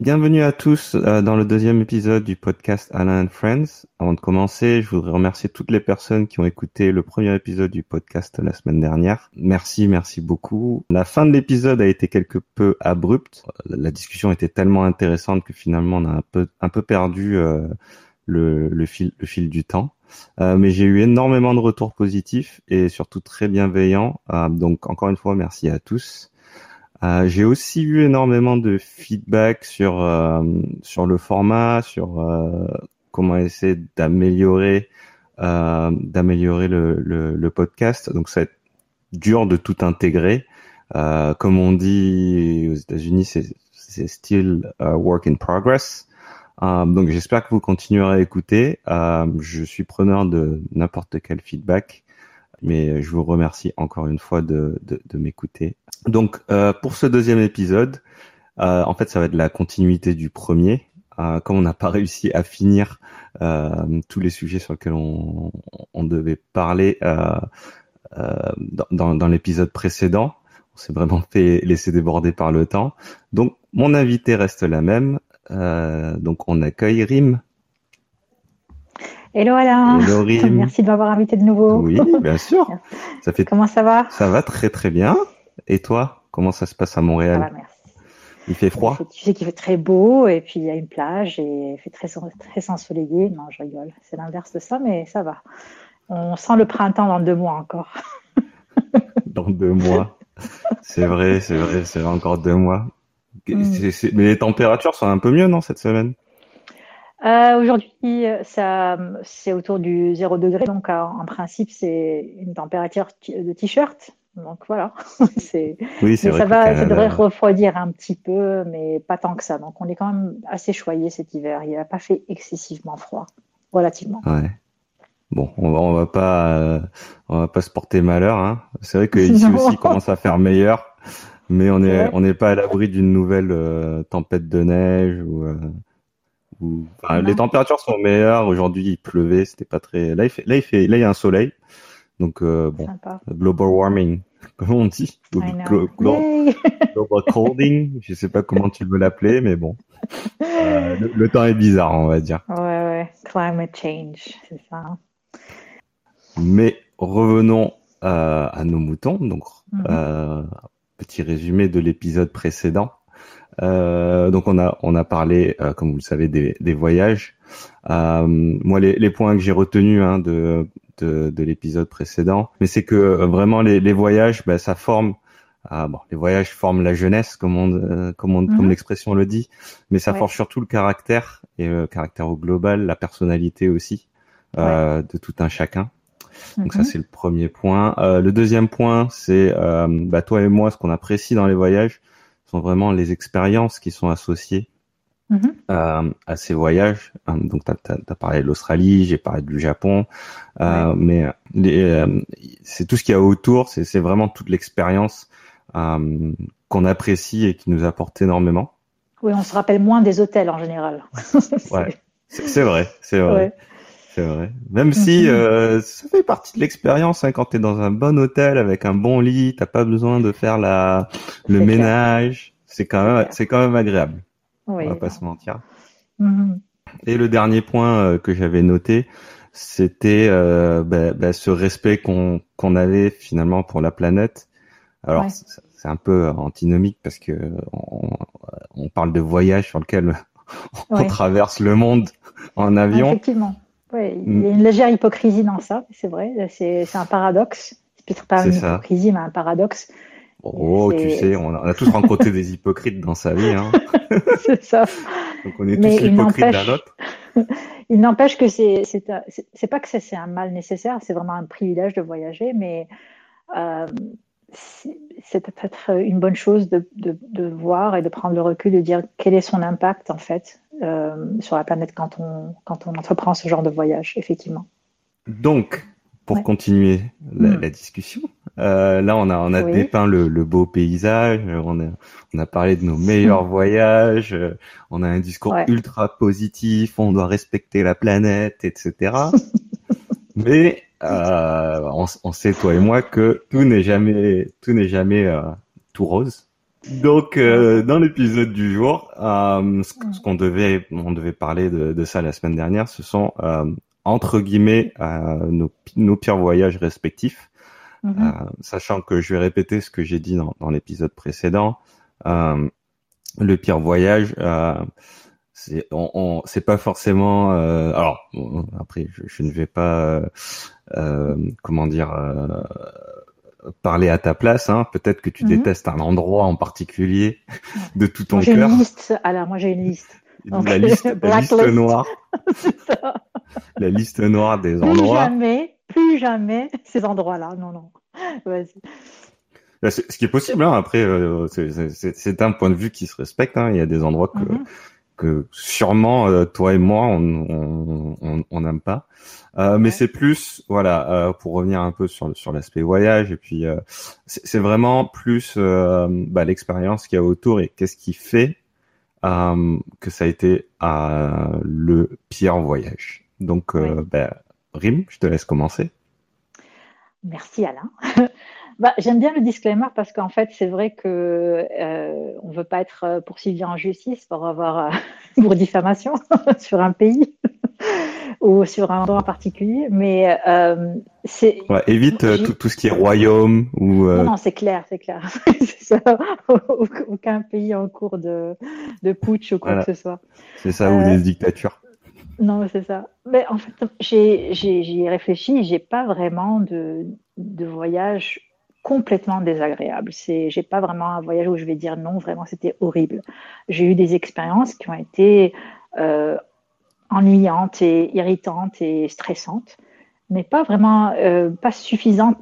Bienvenue à tous euh, dans le deuxième épisode du podcast Alain and Friends. Avant de commencer, je voudrais remercier toutes les personnes qui ont écouté le premier épisode du podcast la semaine dernière. Merci, merci beaucoup. La fin de l'épisode a été quelque peu abrupte. La discussion était tellement intéressante que finalement on a un peu, perdu euh, le, fil, du temps. Euh, mais j'ai eu énormément de retours positifs et surtout très bienveillants. Donc encore une fois, merci à tous. Euh, j'ai aussi eu énormément de feedback sur euh, sur le format, sur euh, comment essayer d'améliorer d'améliorer le, le, le, podcast. Donc ça va être dur de tout intégrer. comme on dit aux États-Unis, c'est still a work in progress. donc j'espère que vous continuerez à écouter. je suis preneur de n'importe quel feedback mais je vous remercie encore une fois de, m'écouter. Donc, euh, pour ce deuxième épisode, euh, en fait, ça va être la continuité du premier. Euh, comme on n'a pas réussi à finir euh, tous les sujets sur lesquels on, devait parler euh, dans l'épisode précédent, on s'est vraiment fait laisser déborder par le temps. Donc, mon invité reste la même. donc, on accueille Rim. Hello Alain. Merci de m'avoir invité de nouveau. Oui, bien sûr. ça fait... Comment ça va? Ça va très très bien. Et toi, comment ça se passe à Montréal? Ça va, merci. Il fait froid? Tu sais qu'il fait très beau et puis il y a une plage et il fait très, très ensoleillé. Non, je rigole. C'est l'inverse de ça, mais ça va. On sent le printemps dans deux mois encore. dans deux mois. C'est vrai, c'est vrai, c'est encore deux mois. Mm. Mais les températures sont un peu mieux, non, cette semaine? Euh, Aujourd'hui, ça, c'est autour du 0 degré, donc en principe, c'est une température de t-shirt. Donc voilà, c'est. Oui, c'est Ça va, ça devrait refroidir un petit peu, mais pas tant que ça. Donc on est quand même assez choyé cet hiver. Il n'a pas fait excessivement froid, relativement. Ouais. Bon, on va, on va pas, euh, on va pas se porter malheur. Hein. C'est vrai que ici aussi commence à faire meilleur, mais on est, on n'est pas à l'abri d'une nouvelle euh, tempête de neige ou. Les températures sont meilleures. Aujourd'hui, il pleuvait, c'était pas très. Là, il fait, là, il fait, là, il y a un soleil. Donc euh, bon, global warming, comment on dit global, colding, je sais pas comment tu veux l'appeler, mais bon, euh, le, temps est bizarre, on va dire. Ouais, ouais, climate change, c'est ça. Mais revenons euh, à nos moutons. Donc, mm-hmm. petit résumé de l'épisode précédent. Euh, donc on a on a parlé, euh, comme vous le savez, des, des voyages. Euh, moi, les, les, points que j'ai retenus hein, de de, de l'épisode précédent, mais c'est que euh, vraiment les, les voyages, ben, ça forme. Ah, bon, les voyages forment la jeunesse, comme on, comme, on, comme mhm. l'expression le dit, mais ça forge surtout le caractère et le caractère au global, la personnalité aussi euh, de tout un chacun. Donc ça mhm. c'est le premier point. Euh, le deuxième point c'est euh, bah, toi et moi ce qu'on apprécie dans les voyages, sont vraiment les expériences qui sont associées mm-hmm. euh, à ces voyages. Euh, donc, tu as, parlé de l'Australie, j'ai parlé du Japon, euh, mais euh, c'est tout ce qu'il y a autour, c'est vraiment toute l'expérience qu'on apprécie et qui nous apporte énormément. Oui, on se rappelle moins des hôtels en général. ouais, c'est vrai, c'est vrai. C'est vrai. Même si mhm. euh, ça fait partie de l'expérience hein, quand tu es dans un bon hôtel avec un bon lit, t'as pas besoin de faire la le ménage. C'est quand même c'est quand même agréable. Oui, On va pas se mentir. Mhm. Et le dernier point euh, que j'avais noté, c'était euh, bah, bah, ce respect qu'on qu'on avait finalement pour la planète. Alors c'est un peu antinomique parce que on, on, parle de voyage sur lequel on traverse le monde en avion. Effectivement. Oui, il y a une légère hypocrisie dans ça, c'est vrai. C'est un paradoxe. C'est peut-être pas une hypocrisie, mais un paradoxe. Oh, tu sais, on a, tous rencontré des hypocrites dans sa vie. Hein. c'est ça. Donc on est tous hypocrites d'un autre. il n'empêche que c'est c'est pas que c'est un mal nécessaire, c'est vraiment un privilège de voyager, mais euh, c'est peut-être une bonne chose de, de, de, voir et de prendre le recul, de dire quel est son impact en fait euh, sur la planète quand on, quand on entreprend ce genre de voyage, effectivement. Donc, pour continuer la, hmm. discussion, euh, là on a, on a dépeint le, le, beau paysage, on a, on a parlé de nos meilleurs voyages, on a un discours ultra positif, on doit respecter la planète, etc. Mais euh, on, on, sait toi et moi que tout n'est jamais tout n'est jamais euh, tout rose. Donc, euh, dans l'épisode du jour, euh, ce, qu'on devait, on devait parler de, de, ça la semaine dernière, ce sont euh, entre guillemets nos, nos, pires voyages respectifs. Mm-hmm. sachant que je vais répéter ce que j'ai dit dans, dans l'épisode précédent, le pire voyage, c'est on, on c'est pas forcément. alors après, je, je, ne vais pas, comment dire parler à ta place. Hein. Peut-être que tu mhm. détestes un endroit en particulier de tout ton cœur. J'ai une liste. Alors moi j'ai une liste. la, liste la liste, noire. la liste noire des plus endroits. Plus jamais, plus jamais ces endroits-là. Non, non. Ce qui est possible, hein. après, euh, c'est un point de vue qui se respecte. Hein. Il y a des endroits que, mhm. Que sûrement euh, toi et moi on n'aime on, on, pas. Euh, mais c'est plus, voilà, euh, pour revenir un peu sur sur l'aspect voyage et puis c'est vraiment plus bah, l'expérience qu'il y a autour et qu'est-ce qui fait que ça a été le pire voyage. Donc, bah, Rim, je te laisse commencer. Merci Alain. bah, J'aime bien le disclaimer parce qu'en fait, c'est vrai que euh, on veut pas être poursuivi en justice pour avoir pour diffamation sur un pays ou sur un endroit particulier, mais euh, c'est. Ouais, évite euh, tout, tout, ce qui est royaume ou. Euh... Non, non c'est clair, c'est clair. Aucun pays en cours de, de putsch ou quoi que ce soit. C'est ça, ou des euh, dictatures. Non, c'est ça. Mais en fait, j'ai réfléchi, j'ai pas vraiment de, de voyage complètement désagréable. C'est, j'ai pas vraiment un voyage où je vais dire non, vraiment c'était horrible. J'ai eu des expériences qui ont été euh, ennuyante et irritante et stressante, mais pas vraiment, euh, pas, suffisant,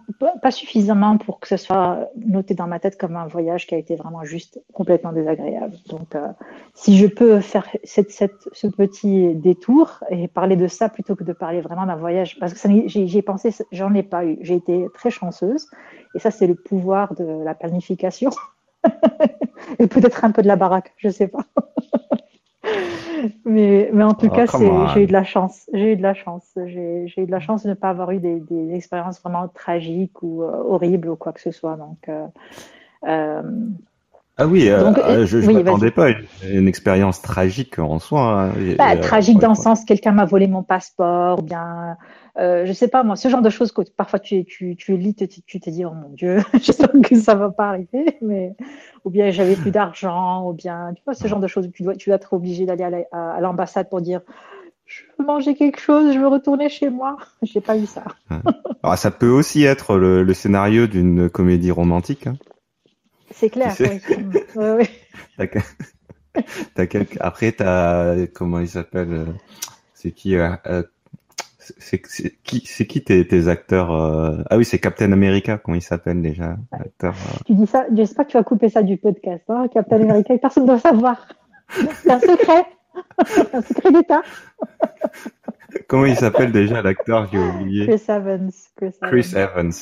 pas suffisamment pour que ce soit noté dans ma tête comme un voyage qui a été vraiment juste complètement désagréable. Donc, euh, si je peux faire cette, ce petit détour et parler de ça plutôt que de parler vraiment d'un voyage, parce que j'y ai pensé, j'en ai pas eu. J'ai été très chanceuse, et ça, c'est le pouvoir de la planification. et peut-être un peu de la baraque, je sais pas. mais, mais en tout oh, cas, j'ai eu de la chance. J'ai eu de la chance. J'ai eu de la chance de ne pas avoir eu des, des expériences vraiment tragiques ou euh, horribles ou quoi que ce soit. Donc, euh, euh ah oui, euh, je ne m'attendais pas à une, expérience tragique en soi. Hein. Bah, tragique dans le sens, quelqu'un m'a volé mon passeport, ou bien, euh, je sais pas moi, ce genre de choses que parfois tu, tu, tu lis, tu, tu te dis, oh mon Dieu, j'espère que ça va pas arriver, mais, ou bien j'avais plus d'argent, ou bien, tu vois, ce genre de choses, tu dois, tu dois être obligé d'aller à l'ambassade pour dire, je veux manger quelque chose, je veux retourner chez moi. J'ai pas eu ça. Alors, ça peut aussi être le, le scénario d'une comédie romantique. Hein. C'est clair. Oui. Après, t'as comment il s'appelle euh, C'est qui euh, euh, C'est qui C'est qui tes, acteurs Ah oui, c'est Captain America. Comment il s'appelle déjà acteur, Tu dis ça J'espère que tu vas couper ça du podcast. Hein, Captain America, personne ne doit savoir. C'est un secret. un secret d'État. Comment il s'appelle déjà l'acteur J'ai oublié. Chris Evans. Chris Evans. Chris Evans,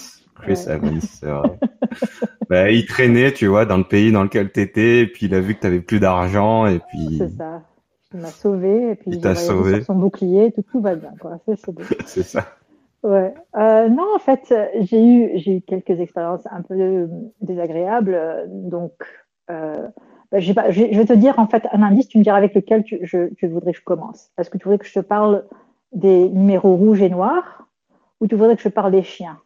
c'est vrai. bah, il traînait, tu vois, dans le pays dans lequel t'étais, et puis il a vu que t'avais plus d'argent, et puis. C'est ça. Il m'a sauvé, et puis il t'a sauvé. Sur son bouclier, tout, tout va bien, quoi. C'est ça. Ouais. Euh, non, en fait, j'ai eu, j'ai eu quelques expériences un peu désagréables, donc. Euh, bah, je, vais te dire en fait un indice, tu me diras avec lequel tu, je, je voudrais que je commence. Est-ce que tu voudrais que je te parle des numéros rouges et noirs ou tu voudrais que je parle des chiens?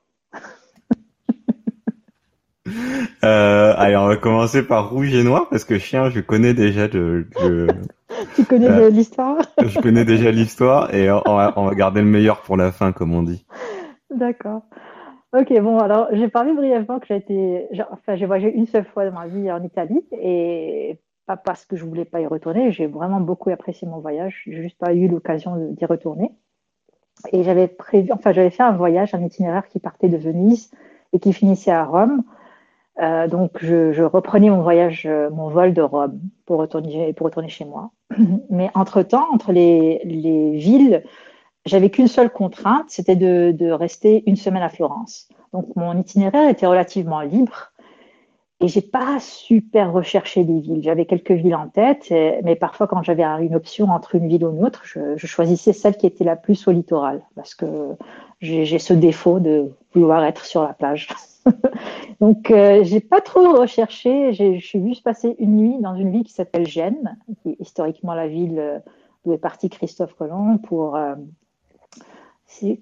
euh, allez, on va commencer par rouge et noir parce que chien, je connais déjà de. tu connais euh, l'histoire? je connais déjà l'histoire et on va, on va, garder le meilleur pour la fin, comme on dit. D'accord. Ok, bon, alors j'ai parlé brièvement que j'ai été, enfin, j'ai voyagé une seule fois dans ma vie en Italie et pas parce que je voulais pas y retourner. J'ai vraiment beaucoup apprécié mon voyage. J'ai juste pas eu l'occasion d'y retourner. Et j'avais prévu, enfin, j'avais fait un voyage, un itinéraire qui partait de Venise et qui finissait à Rome. Euh, donc, je, reprenais mon voyage, euh, mon vol de Rome pour retourner, chez moi. Mais entre-temps, entre les, les villes, j'avais qu'une seule contrainte, c'était de, rester une semaine à Florence. Donc, mon itinéraire était relativement libre et j'ai pas super recherché les villes. J'avais quelques villes en tête, mais parfois, quand j'avais une option entre une ville ou une autre, je, je choisissais celle qui était la plus au littoral parce que j'ai ce défaut de vouloir être sur la plage. Donc, euh, j'ai pas trop recherché. Je suis juste passé une nuit dans une ville qui s'appelle Gênes, qui est historiquement la ville euh, d'où est parti Christophe Colomb pour. Euh,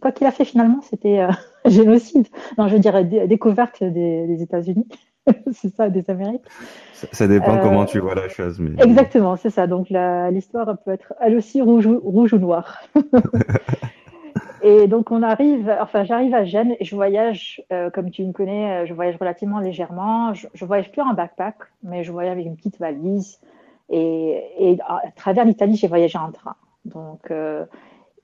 quoi qu'il a fait finalement, c'était euh, génocide. Non, je dirais découverte des, des États-Unis. c'est ça, des Amériques. Ça, dépend comment tu vois la chose. Mais... Exactement, c'est ça. Donc l'histoire peut être elle aussi rouge, rouge ou noire. Et donc on arrive, enfin j'arrive à Gênes et je voyage, euh, comme tu me connais, euh, je voyage relativement légèrement. Je, je, voyage plus en backpack, mais je voyage avec une petite valise. Et, à travers l'Italie, j'ai voyagé en train. Donc, euh,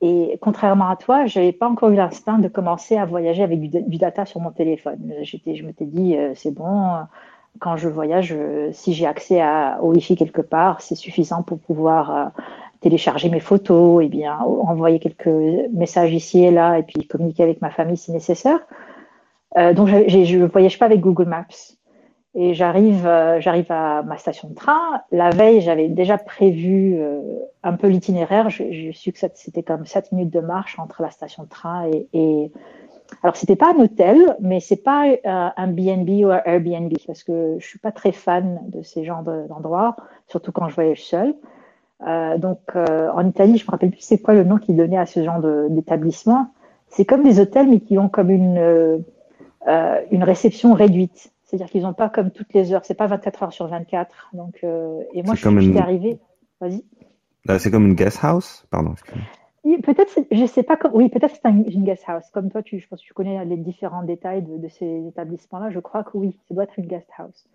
et contrairement à toi, je n'avais pas encore eu l'instinct de commencer à voyager avec du, data sur mon téléphone. J'étais, je m'étais dit, euh, c'est bon, quand je voyage, si j'ai accès au Wi-Fi quelque part, c'est suffisant pour pouvoir télécharger mes photos, et bien envoyer quelques messages ici et là, et puis communiquer avec ma famille si nécessaire. Euh, donc je ne voyage pas avec Google Maps. Et j'arrive, euh, j'arrive à ma station de train. La veille, j'avais déjà prévu euh, un peu l'itinéraire. J'ai su que c'était comme 7 minutes de marche entre la station de train et, et... alors c'était pas un hôtel, mais c'est pas un BNB ou un Airbnb parce que je suis pas très fan de ces genres d'endroits, surtout quand je voyage seule. Euh, donc euh, en Italie, je me rappelle plus c'est quoi le nom qu'ils donnaient à ce genre d'établissement. C'est comme des hôtels, mais qui ont comme une, euh, une réception réduite. C'est-à-dire qu'ils n'ont pas comme toutes les heures. C'est pas 24 heures sur 24. Donc, et moi, je suis une... arrivée. Vas-y. C'est comme une guest house, pardon. Peut-être, je sais pas. Oui, peut-être c'est une guest house. Comme toi, tu, je pense que tu connais les différents détails de, de ces établissements-là. Je crois que oui, ça doit être une guest house.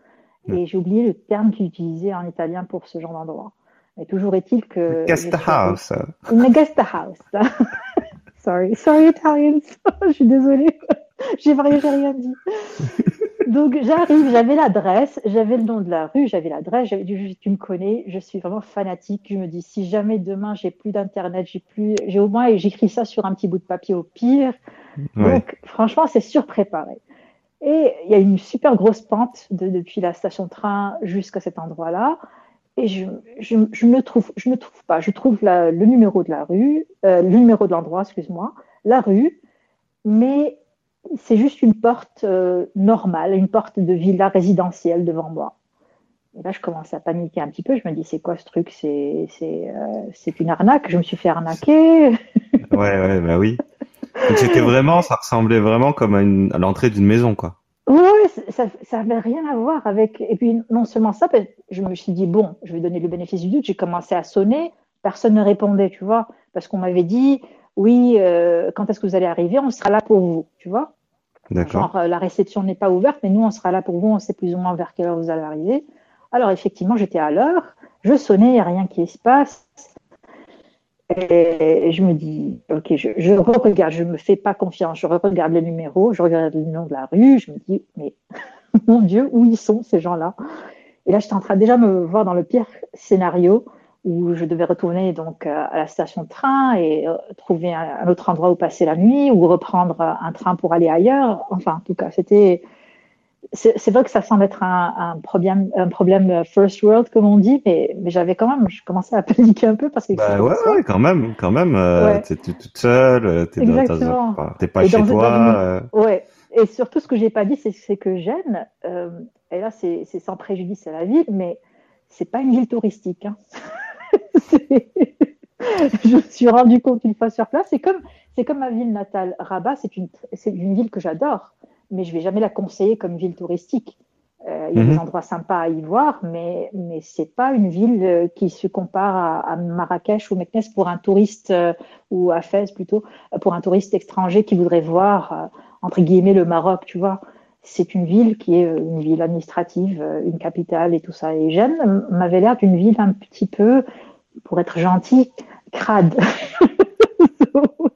Et j'ai oublié le terme qu'ils utilisaient en italien pour ce genre d'endroit. Mais toujours est-il que. Guest house. Une guest house. sorry, sorry Italians. je suis désolée. J'ai rien dit. Donc j'arrive, j'avais l'adresse, j'avais le nom de la rue, j'avais l'adresse, tu me connais, je suis vraiment fanatique. Je me dis si jamais demain j'ai plus d'internet, j'ai plus, j'ai au moins j'écris ça sur un petit bout de papier au pire. Donc franchement c'est surpréparé. Et il y a une super grosse pente depuis la station de train jusqu'à cet endroit-là et je, je, ne trouve, je ne trouve pas. Je trouve le numéro de la rue, euh, le numéro de l'endroit, excuse-moi, la rue, mais c'est juste une porte euh, normale, une porte de villa résidentielle devant moi. Et là, je commence à paniquer un petit peu. Je me dis, c'est quoi ce truc? C'est euh, une arnaque? Je me suis fait arnaquer? ouais, ouais, bah oui. C'était vraiment, ça ressemblait vraiment comme à, à l'entrée d'une maison, quoi. Oui, ça n'avait rien à voir avec. Et puis, non seulement ça, je me suis dit, bon, je vais donner le bénéfice du doute. J'ai commencé à sonner. Personne ne répondait, tu vois, parce qu'on m'avait dit, oui, euh, quand est-ce que vous allez arriver On sera là pour vous, tu vois. D'accord. Genre, euh, la réception n'est pas ouverte, mais nous, on sera là pour vous. On sait plus ou moins vers quelle heure vous allez arriver. Alors, effectivement, j'étais à l'heure. Je sonnais, il n'y a rien qui se passe. Et je me dis, ok, je, je regarde, je me fais pas confiance, je regarde les numéros, je regarde le nom de la rue, je me dis, mais mon Dieu, où ils sont ces gens-là? Et là, j'étais en train déjà de me voir dans le pire scénario où je devais retourner donc euh, à la station de train et euh, trouver un, autre endroit où passer la nuit ou reprendre un train pour aller ailleurs. Enfin, en tout cas, c'était c'est vrai que ça semble être un, un, problème, un problème first world, comme on dit, mais, mais j'avais quand même, je commençais à paniquer un peu parce que. Bah ouais, ouais, quand même, quand même. Euh, T'es toute seule, euh, t'es pas chez toi. Euh. Ouais. Et surtout, ce que j'ai pas dit, c'est que Gênes, euh, et là, c'est sans préjudice à la ville, mais c'est pas une ville touristique. Hein. je me suis rendu compte une fois sur place. C'est comme, c'est comme ma ville natale, Rabat. C'est une, c'est une ville que j'adore mais je vais jamais la conseiller comme ville touristique. Euh, il y a des mhm. endroits sympas à y voir, mais mais c'est pas une ville euh, qui se compare à, à Marrakech ou Meknès pour un touriste euh, ou à Fès plutôt pour un touriste étranger qui voudrait voir entre guillemets le Maroc, tu vois. C'est une ville qui est une ville administrative, une capitale et tout ça. Et Gênes m'avait l'air d'une ville un petit peu, pour être gentil, crade.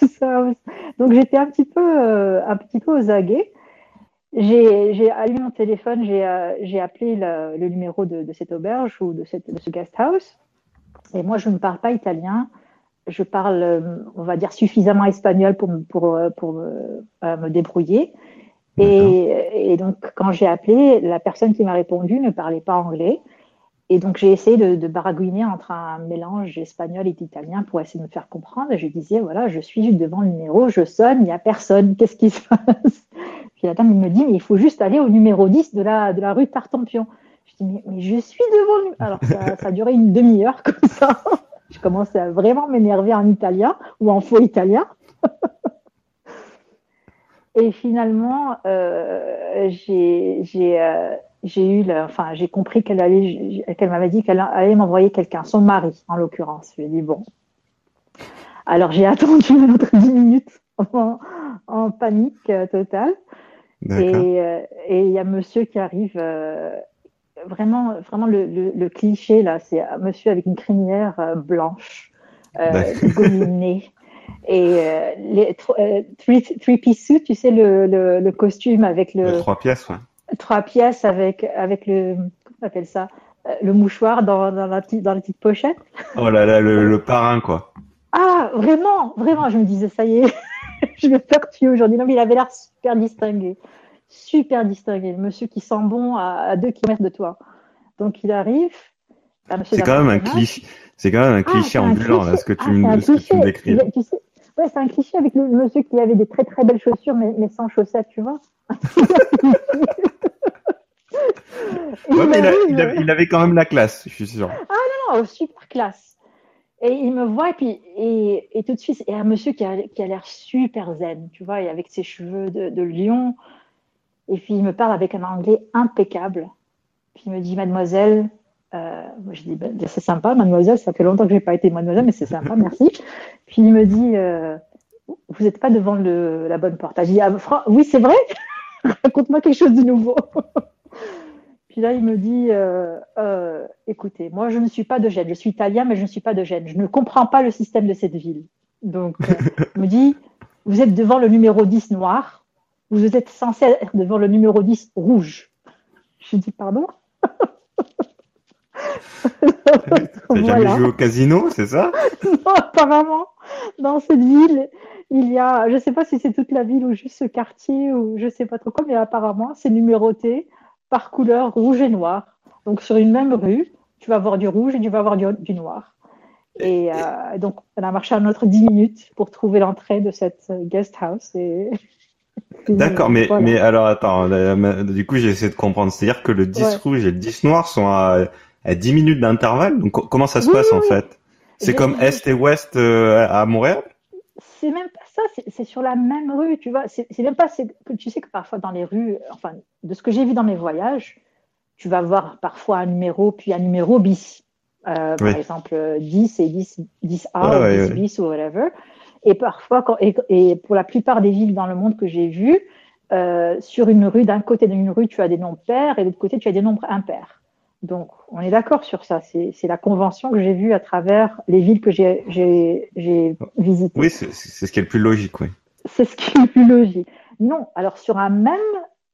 Donc j'étais un petit peu, euh, un petit peu aux aguets. J'ai allumé mon téléphone, j'ai euh, appelé le, le numéro de, de, cette auberge ou de, cette, de ce guest house. Et moi, je ne parle pas italien. Je parle, euh, on va dire, suffisamment espagnol pour, pour, pour me débrouiller. Et, et, donc, quand j'ai appelé, la personne qui m'a répondu ne parlait pas anglais. Et donc, j'ai essayé de, baragouiner entre un mélange espagnol et italien pour essayer de me faire comprendre. Et je disais, voilà, je suis devant le numéro, je sonne, il n'y a personne, qu'est-ce qui se passe? Puis la dame, me dit, mais il faut juste aller au numéro 10 de la, de la rue Tartampion. Je dis, mais, je suis devant. Alors, ça, ça a duré une demi-heure comme ça. je commençais à vraiment m'énerver en italien ou en faux italien. Et finalement, euh, j'ai euh, eu, enfin, j'ai compris qu'elle allait, qu'elle m'avait dit qu'elle allait m'envoyer quelqu'un, son mari en l'occurrence. Je lui ai dit bon. Alors j'ai attendu notre 10 minutes en, en panique euh, totale. Et il y a monsieur qui arrive, euh, vraiment, vraiment le, le, le cliché là, c'est monsieur avec une crinière euh, blanche, gominée. Et euh, les euh, three, three, piece suit, tu sais, le, costume avec le. le trois pièces, ouais. Trois pièces avec, avec le. Comment on appelle ça euh, Le mouchoir dans, dans, la petite, dans la petite pochette. Oh là là, le, le parrain, quoi. Ah, vraiment, vraiment, je me disais, ça y est, je vais faire tuer aujourd'hui. Non, mais il avait l'air super distingué. Super distingué. Le monsieur qui sent bon à, à deux kilomètres de toi. Donc, il arrive. C'est quand même un cliché. C'est quand même un cliché ah, ambulant, là, ce que tu, ah, me, ce que tu me décris. Tu sais, ouais, c'est un cliché avec le monsieur qui avait des très très belles chaussures, mais, mais sans chaussettes, tu vois. ouais, il, a, il, avait, il, avait, quand même la classe, je suis sûr. Ah non, non, super classe. Et il me voit, et puis, et, et tout de suite, il y a un monsieur qui a, qui a l'air super zen, tu vois, et avec ses cheveux de, de lion. Et puis il me parle avec un anglais impeccable. Puis il me dit, mademoiselle, euh, moi, je dis, ben, c'est sympa, mademoiselle, ça fait longtemps que je n'ai pas été mademoiselle, mais c'est sympa, merci. Puis il me dit, euh, vous n'êtes pas devant le, la bonne porte. Je dis, ah, oui, c'est vrai Raconte-moi quelque chose de nouveau. Puis là, il me dit, euh, euh, écoutez, moi, je ne suis pas de Gênes. Je suis italien, mais je ne suis pas de Gênes. Je ne comprends pas le système de cette ville. Donc, euh, il me dit, vous êtes devant le numéro 10 noir. Vous êtes censé être devant le numéro 10 rouge. Je dis, pardon? T'as jamais joué au casino, c'est ça? Non, apparemment. Dans cette ville, il y a, je ne sais pas si c'est toute la ville ou juste ce quartier ou je ne sais pas trop quoi, mais apparemment, c'est numéroté par couleur rouge et noir. Donc sur une même rue, tu vas avoir du rouge et tu vas avoir du, du noir. Et euh, donc, on a marché un autre 10 minutes pour trouver l'entrée de cette guest house. Et... D'accord, mais, voilà. mais alors attends, du coup, j'ai essayé de comprendre. C'est-à-dire que le 10 ouais. rouge et le 10 noir sont à à 10 minutes d'intervalle? Donc comment ça se oui, passe oui, en fait? C'est comme Est et Ouest euh, à Montréal? C'est même pas ça, c'est sur la même rue, tu vois. C'est même pas que tu sais que parfois dans les rues, enfin de ce que j'ai vu dans mes voyages, tu vas voir parfois un numéro puis un numéro bis. Euh, oui. Par exemple 10 et 10, 10A ah, ou 10 bis ou whatever. Et parfois, quand, et, et, pour la plupart des villes dans le monde que j'ai vues, euh, sur une rue, d'un côté d'une rue, tu as des nombres pairs et de l'autre côté, tu as des nombres impairs. Donc, on est d'accord sur ça. C'est la convention que j'ai vue à travers les villes que j'ai visitées. Oui, c'est ce qui est le plus logique, oui. C'est ce qui est le plus logique. Non, alors sur un même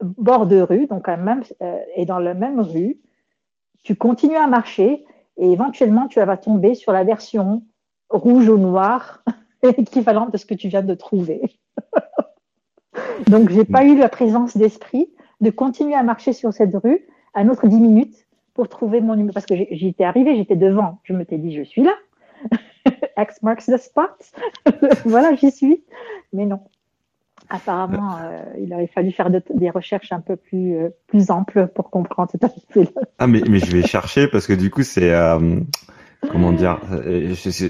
bord de rue, donc un même, euh, et dans la même rue, tu continues à marcher et éventuellement tu vas tomber sur la version rouge ou noir équivalente de ce que tu viens de trouver. donc, j'ai pas eu la présence d'esprit de continuer à marcher sur cette rue un autre 10 minutes pour trouver mon numéro. Parce que j'y étais arrivée, j'étais devant. Je me t'ai dit, je suis là. X marks the spot. voilà, j'y suis. Mais non. Apparemment, euh, il aurait fallu faire de, des recherches un peu plus, euh, plus amples pour comprendre cet aspect-là. Ah, mais, mais je vais chercher parce que du coup, c'est. Euh, comment dire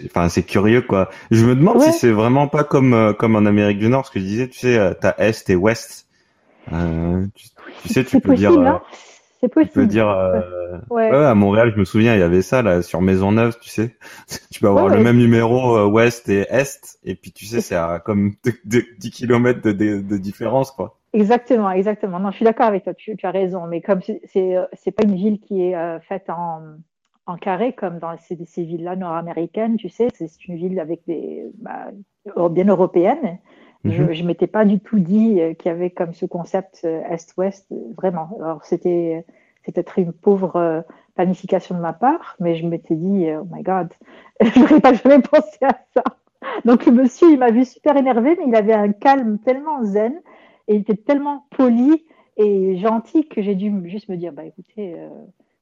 Enfin, c'est curieux, quoi. Je me demande ouais. si c'est vraiment pas comme, comme en Amérique du Nord, ce que je disais, tu sais, t'as Est et Ouest. tu, tu sais, tu peux possible, dire. Hein c'est possible. Tu peux dire, euh, ouais. ouais. à Montréal, je me souviens, il y avait ça là sur Maisonneuve, tu sais. tu peux avoir ouais, le même numéro euh, ouest et est, et puis tu sais, c'est à comme 10 km de, de, de, différence, quoi. Exactement, exactement. Non, je suis d'accord avec toi. Tu, tu, as raison, mais comme c'est c'est pas une ville qui est euh, faite en en carré comme dans ces, ces villes-là nord-américaines, tu sais, c'est une ville avec des bah, bien européenne. Mm -hmm. Je, je m'étais pas du tout dit euh, qu'il y avait comme ce concept euh, est-ouest, vraiment. Alors c'était peut-être une pauvre euh, planification de ma part, mais je m'étais dit, oh my god, je n'aurais pas jamais pensé à ça. Donc le monsieur, il m'a vu super énervé, mais il avait un calme tellement zen et il était tellement poli et gentil que j'ai dû juste me dire, bah écoutez, euh,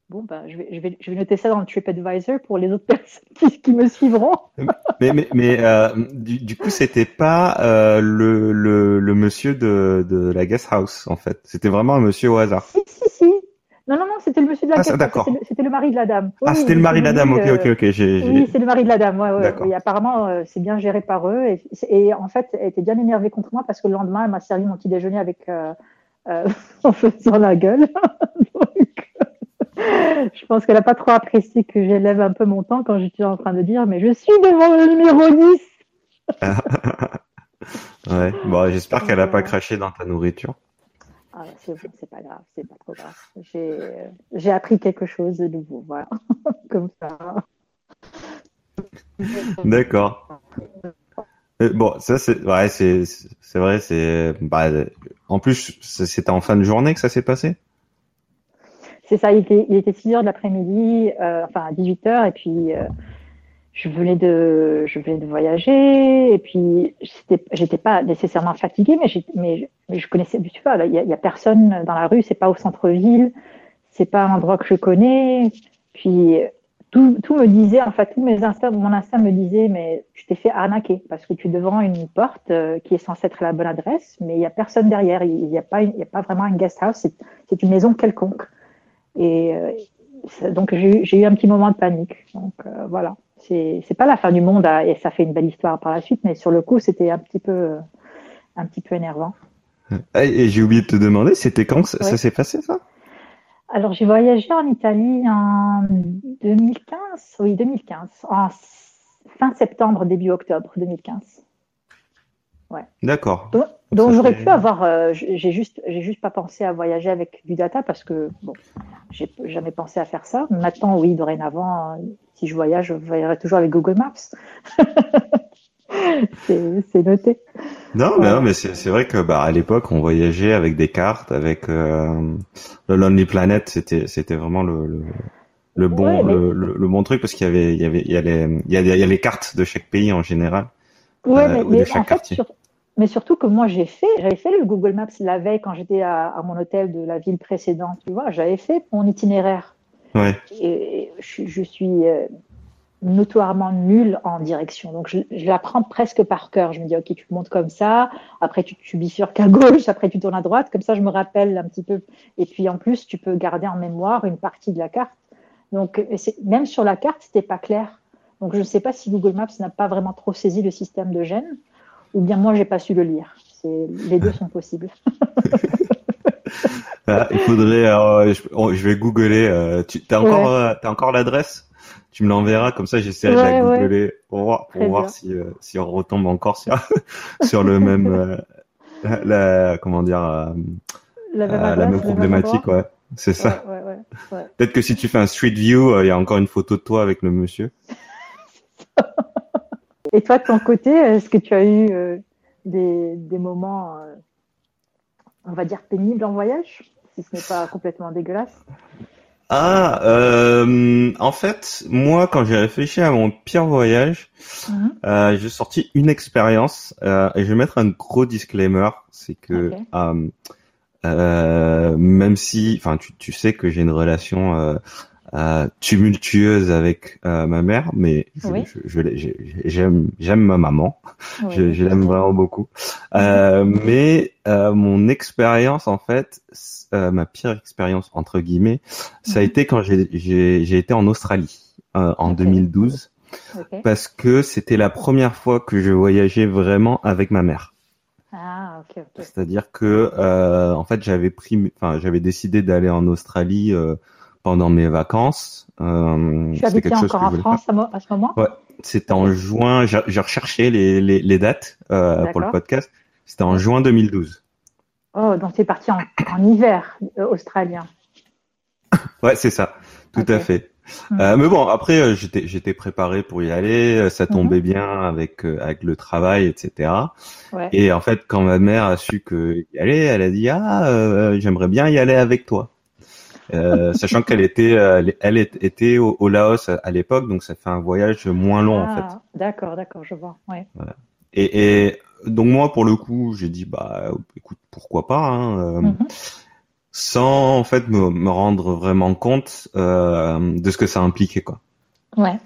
bon, bah, je, vais, je, vais, je vais noter ça dans le TripAdvisor pour les autres personnes qui, qui me suivront. mais mais, mais euh, du, du, coup, c'était pas euh, le, le, le monsieur de, de la guest house, en fait. C'était vraiment un monsieur au hasard. Si, si, si. Non, non, non, c'était le monsieur de la ah, d'accord. C'était le, le, mari de la dame. Oui, ah, c'était le mari de la dame, ok, ok, ok. Oui, c'est le mari de la dame, ouais, ouais. Et apparemment, euh, c'est bien géré par eux. Et, et, en fait, elle était bien énervée contre moi parce que le lendemain, elle m'a servi mon petit déjeuner avec, en faisant la gueule. Donc, je pense qu'elle n'a pas trop apprécié que j'élève un peu mon temps quand j'étais en train de dire, mais je suis devant le numéro 10. ouais, bon, j'espère qu'elle n'a pas craché dans ta nourriture. Ah, c'est pas grave, c'est pas trop grave. J'ai appris quelque chose de nouveau, voilà, comme ça. D'accord. Euh, bon, ça c'est ouais, c'est c'est vrai, c'est bah, en plus c'était en fin de journée que ça s'est passé? Ça, il était il était 6 heures de l'après-midi, euh, enfin à 18 heures et puis euh, je venais de je venais de voyager et puis j'étais pas nécessairement fatiguée mais mais, mais je connaissais tu vois il y, a, personne dans la rue c'est pas au centre-ville c'est pas un endroit que je connais puis tout, me disait en fait tous mes instincts mon instinct me disait mais tu t'es fait arnaquer parce que tu es devant une porte euh, qui est censée être la bonne adresse mais il y a personne derrière il y a y a pas vraiment un guest house c'est une maison quelconque et euh, donc j'ai eu un petit moment de panique donc euh, voilà c'est pas la fin du monde hein, et ça fait une belle histoire par la suite, mais sur le coup, c'était un petit peu, un petit peu énervant. Et j'ai oublié de te demander, c'était quand ça, s'est passé ça? Alors j'ai voyagé en Italie en 2015, oui 2015, en fin septembre, début octobre 2015. Ouais. D'accord. Donc, j'aurais pu avoir, euh, j'ai juste, j'ai juste pas pensé à voyager avec du data parce que bon, j'ai jamais pensé à faire ça. Maintenant, oui, dorénavant, si je voyage, je voyagerai toujours avec Google Maps. c'est noté. Non, mais, mais c'est vrai que bah à l'époque on voyageait avec des cartes, avec euh, le Lonely Planet, c'était c'était vraiment le, le, bon le, le, bon truc parce qu'il y avait il y avait il y a les il y a, il y a les cartes de chaque pays en général. Ouais, euh, mais, de chaque quartier. mais surtout que moi j'ai fait j'avais fait le Google Maps la veille quand j'étais à, à, mon hôtel de la ville précédente, tu vois, j'avais fait mon itinéraire. Ouais. Et je, je suis euh, notoirement nulle en direction. Donc, je, je l'apprends presque par cœur. Je me dis, OK, tu montes comme ça. Après, tu, tu bifurques à gauche. Après, tu tournes à droite. Comme ça, je me rappelle un petit peu. Et puis, en plus, tu peux garder en mémoire une partie de la carte. Donc, même sur la carte, c'était pas clair. Donc, je ne sais pas si Google Maps n'a pas vraiment trop saisi le système de gêne ou bien moi, j'ai pas su le lire. Les deux sont possibles. Ah, il faudrait. Euh, oh, je, vais googler. Euh, tu as encore, euh, as encore l'adresse? Tu me l'enverras comme ça. J'essaierai de la googler pour voir, pour voir si, si on retombe encore sur sur le même, la, comment dire, la même problématique, ouais. C'est ça. Peut-être que si tu fais un Street View, il y a encore une photo de toi avec le monsieur. Et toi, de ton côté, est-ce que tu as eu des, des moments, on va dire, pénibles en voyage si ce n'est pas complètement dégueulasse? Ah, euh, en fait, moi, quand j'ai réfléchi à mon pire voyage, mhm. euh, j'ai sorti une expérience euh, et je vais mettre un gros disclaimer, c'est que même si, enfin, tu, tu, sais que j'ai une relation euh, tumultueuse avec euh, ma mère, mais je, j'aime j'aime ma maman, je, l'aime vraiment beaucoup. Euh, mais mon expérience en fait, ma pire expérience entre guillemets, ça a mhm. été quand j'ai j'ai été en Australie en 2012, parce que c'était la première fois que je voyageais vraiment avec ma mère. Ah, C'est-à-dire que en fait j'avais pris, enfin j'avais décidé d'aller en Australie pendant mes vacances. Euh, tu habitais encore en France à, ce moment? Ouais, c'était en juin. J'ai recherché les, les, les dates euh, pour le podcast. C'était en juin 2012. Oh, donc c'est parti en, en hiver euh, australien. ouais, c'est ça, tout à fait. Hmm. Euh, mais bon, après, j'étais j'étais préparé pour y aller. Ça tombait mhm. bien avec avec le travail, etc. Ouais. Et en fait, quand ma mère a su que y aller, elle a dit ah, j'aimerais bien y aller avec toi. Euh, sachant qu'elle était, euh, elle était au, Laos à, l'époque, donc ça fait un voyage moins long en fait. Ah, d'accord, d'accord, je vois. Ouais. Et, et, donc moi, pour le coup, j'ai dit bah, écoute, pourquoi pas. Hein, euh, mhm. sans en fait me, me rendre vraiment compte euh, de ce que ça impliquait quoi. Ouais.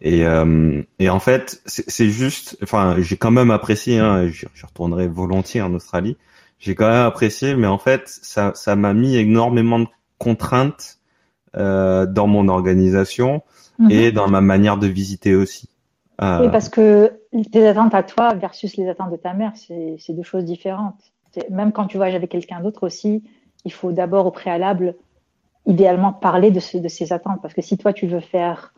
Et, euh, et en fait, c'est juste, enfin, j'ai quand même apprécié, hein, je, je retournerai volontiers en Australie, j'ai quand même apprécié, mais en fait, ça, ça m'a mis énormément de contraintes euh, dans mon organisation Mhm. et dans ma manière de visiter aussi. Euh, Oui, parce que tes attentes à toi versus les attentes de ta mère, c'est deux choses différentes. Même quand tu voyages avec quelqu'un d'autre aussi, il faut d'abord au préalable, idéalement, parler de, ce- de ses attentes. Parce que si toi, tu veux faire,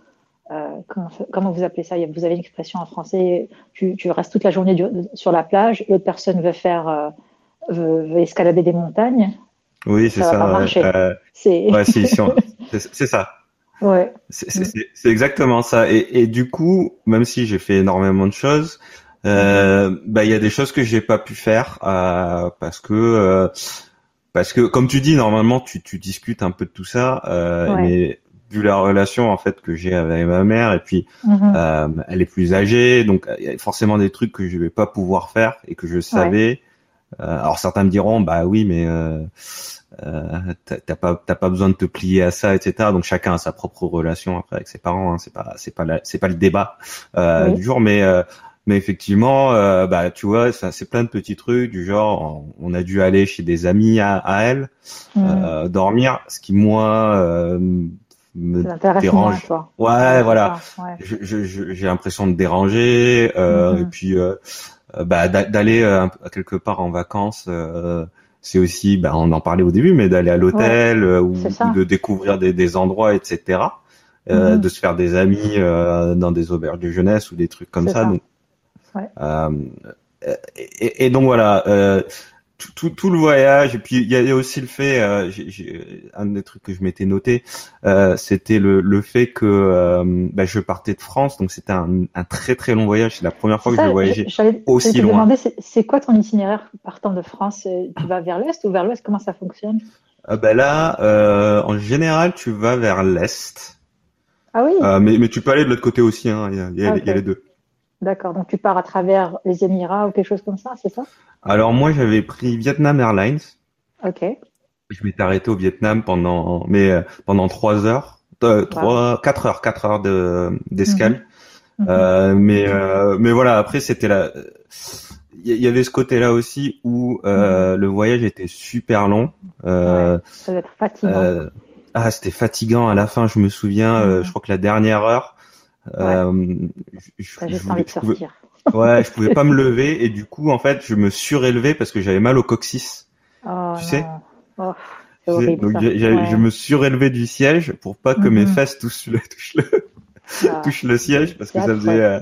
euh, comment, comment vous appelez ça? Vous avez une expression en français, tu, tu restes toute la journée du- sur la plage, l'autre personne veut faire, euh, veut, veut escalader des montagnes. Oui, c'est ça. Euh, C'est ouais, si, si on- c'est c'est ça. ouais. C'est exactement ça. Et, et du coup, même si j'ai fait énormément de choses, euh, bah il y a des choses que j'ai pas pu faire euh, parce que euh, parce que comme tu dis, normalement tu tu discutes un peu de tout ça, Ouais. mais vu la relation en fait que j'ai avec ma mère et puis Mhm. euh, elle est plus âgée, donc il y a forcément des trucs que je vais pas pouvoir faire et que je savais. Alors certains me diront bah oui mais euh, euh, t'as pas t'as pas besoin de te plier à ça etc. Donc chacun a sa propre relation après avec ses parents. Hein, c'est pas c'est pas c'est pas le débat euh, Oui. du jour, mais euh, mais effectivement euh, bah tu vois c'est plein de petits trucs du genre on, on a dû aller chez des amis à, à elle euh, dormir, ce qui moi euh, me dérange. toi. Ouais, voilà Ouais. je- je- je- j'ai l'impression de déranger euh, Mhm. et puis euh, euh, bah, d'a- d'aller euh, quelque part en vacances euh, c'est aussi bah, on en parlait au début mais d'aller à l'hôtel euh, ou, de découvrir des, des endroits etc euh, Mhm. de se faire des amis euh, dans des auberges de jeunesse ou des trucs comme ça, ça. donc Ouais. euh, et, et donc voilà euh, tout, tout, tout le voyage. Et puis il y a aussi le fait euh, un des trucs que je m'étais noté euh, c'était le, le fait que euh, bah, je partais de France. Donc c'était un, un très très long voyage. C'est la première fois que je voyageais aussi te loin. c'est- quoi ton itinéraire partant de France? Euh, Tu vas vers l'est ou vers l'ouest? Comment ça fonctionne? Ah bah là euh, en général tu vas vers l'est. Ah oui, Euh, mais, mais tu peux aller de l'autre côté aussi hein, il y, a, il y a- Ah, il y a ok. les deux d'accord. Donc tu pars à travers les Émirats ou quelque chose comme ça, c'est ça? Alors moi j'avais pris Vietnam Airlines Ok. Je m'étais arrêté au Vietnam pendant, mais euh, pendant trois heures, euh, trois, quatre heures, quatre heures de d'escale. Mhm. Euh, mais euh, mais voilà, après c'était la, il y, avait ce côté-là aussi où euh, le voyage était super long. Euh, Ça doit être fatigant. ah, c'était fatigant à la fin. Je me souviens, Mhm. je crois que la dernière heure, euh, je, T'as juste envie de pouvais- ouais, je pouvais pas me lever et du coup en fait je me surélevé parce que j'avais mal au coccyx. Oh, tu sais. Oh, c'est horrible. donc ça. Ouais. je me surélevé du siège pour pas que mes Mhm. fesses touchent le, touchent le, Ah, touchent le siège parce que ça faisait euh,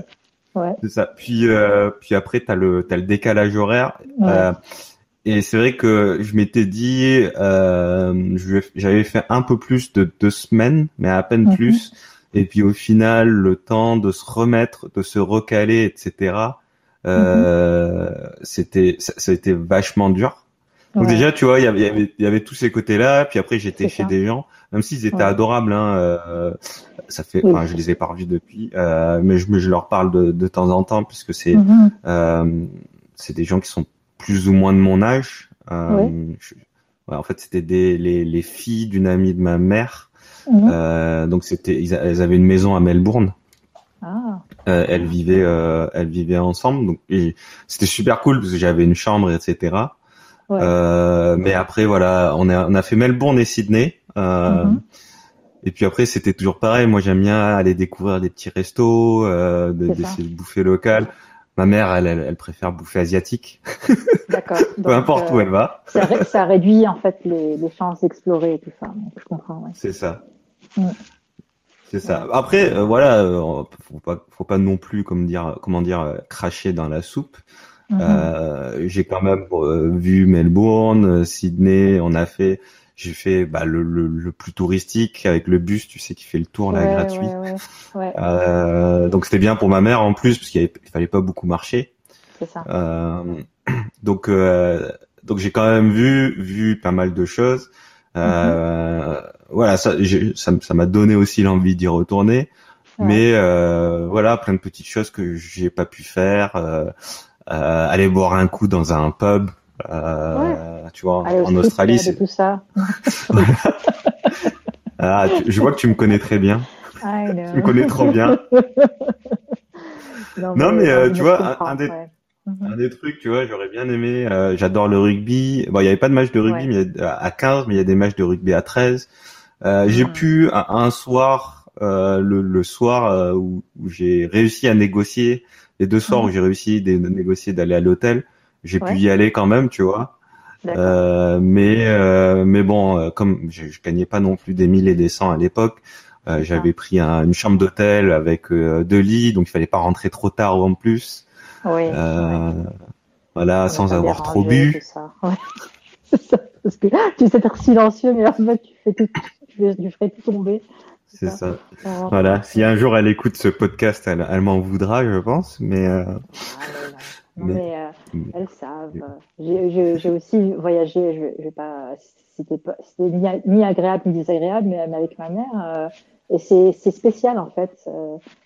Ouais. c'est ça. Puis euh, puis après t'as le t'as le décalage horaire Ouais. euh, et c'est vrai que je m'étais dit euh, j'avais fait un peu plus de deux semaines mais à peine Mhm. plus et puis au final le temps de se remettre de se recaler etc euh, c'était ça, ça a été vachement dur donc Ouais. déjà, tu vois, il y avait, il y avait, il y avait tous ces côtés-là. Puis après, j'étais chez ça. des gens, même s'ils étaient Ouais. adorables. Hein, euh, ça fait, Oui. enfin, je les ai pas revus depuis, euh, mais je, mais je leur parle de, de temps en temps puisque c'est, Mhm. euh, c'est des gens qui sont plus ou moins de mon âge. Euh, Ouais. je- ouais, en fait, c'était des les, les filles d'une amie de ma mère. Mhm. Euh, donc c'était, ils elles avaient une maison à Melbourne. Ah, Euh, elles vivaient, euh, elles vivaient ensemble. Donc c'était super cool parce que j'avais une chambre, etc. ouais. Euh, mais après voilà, on a on a fait Melbourne et Sydney. Euh, Mhm. Et puis après c'était toujours pareil. Moi j'aime bien aller découvrir des petits restos, euh, d'essayer de bouffer local. Ma mère elle, elle elle préfère bouffer asiatique, D'accord. peu importe euh, où elle va. ça, ça réduit en fait les, les chances d'explorer et tout ça. Donc, je comprends. Ouais. C'est ça. C'est ça. Après euh, voilà, euh, faut pas faut pas non plus comme dire comment dire euh, cracher dans la soupe. Mhm. Euh, j'ai quand même euh, vu Melbourne, Sydney, on a fait, j'ai fait bah, le, le, le plus touristique avec le bus, tu sais, qui fait le tour là Ouais, gratuit. ouais, ouais, ouais, donc c'était bien pour ma mère en plus parce qu'il fallait pas beaucoup marcher. c'est ça. Donc donc j'ai quand même vu vu pas mal de choses. Euh, Voilà, ça j'ai- ça ça m'a donné aussi l'envie d'y retourner. Ouais. Mais euh, voilà, plein de petites choses que j'ai pas pu faire. Euh, aller boire un coup dans un pub, tu vois, en Australie. c'est- tout ça. Ah, tu- je vois que tu me connais très bien. Tu me connais trop bien. Non, mais, tu vois, un- des- ouais. Mhm. Un des trucs, tu vois, j'aurais bien aimé. euh, J'adore le rugby. Bon, il y avait pas de match de rugby Ouais. mais a- à 15, mais il y a des matchs de rugby à 13. Euh, J'ai Mhm. pu un, un soir, euh, le, le soir euh, où, où j'ai réussi à négocier, les deux soirs Mhm. où j'ai réussi de, de négocier d'aller à l'hôtel, j'ai Ouais. pu y aller quand même, tu vois. Euh, mais euh, mais bon, euh, comme je, je gagnais pas non plus des mille et des cents à l'époque, euh, j'avais pris un- une chambre d'hôtel avec euh, deux lits, donc il fallait pas rentrer trop tard en plus. Oui. Euh, ouais. Voilà, On sans avoir trop bu. tout ça. Ouais. C'est ça, Parce que tu sais être silencieux, mais en fait, tu fais tout, tu, fais- tu ferais tout tomber. C'est ça. Voilà. Si un jour elle écoute ce podcast, elle, elle m'en voudra, je pense. Mais euh, Ah, non. Mais- mais, euh, elles savent. J'ai- aussi voyagé, je je vais pas, c'était ni, ni agréable ni désagréable, mais, avec ma mère. euh, et c'est c'est spécial en fait,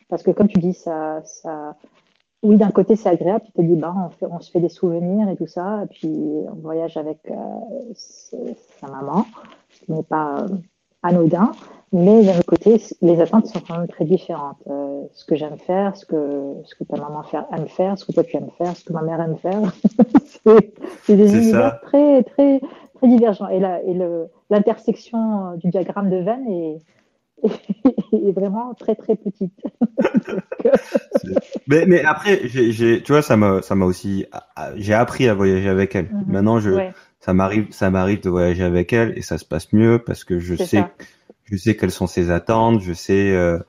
parce que comme tu dis, ça, ça, oui, d'un côté c'est agréable, tu te dis, bah, on, fait, on se fait des souvenirs et tout ça, et puis on voyage avec euh, sa maman, ce qui n'est pas euh, anodin. Mais d'un autre côté, les attentes sont quand même très différentes. Euh, ce que j'aime faire, ce que, ce que ta maman faire, aime faire, ce que toi tu aimes faire, ce que ma mère aime faire, c'est des univers très, très, très divergents. Et la- et le- l'intersection du diagramme de Venn est, est vraiment très, très petite. Mais, mais après, j'ai, tu vois, ça m'a, ça m'a aussi, j'ai appris à voyager avec elle. Mhm. Maintenant, je, ouais, ça m'arrive, ça m'arrive de voyager avec elle et ça se passe mieux parce que je sais, ça. je sais quelles sont ses attentes, je sais euh,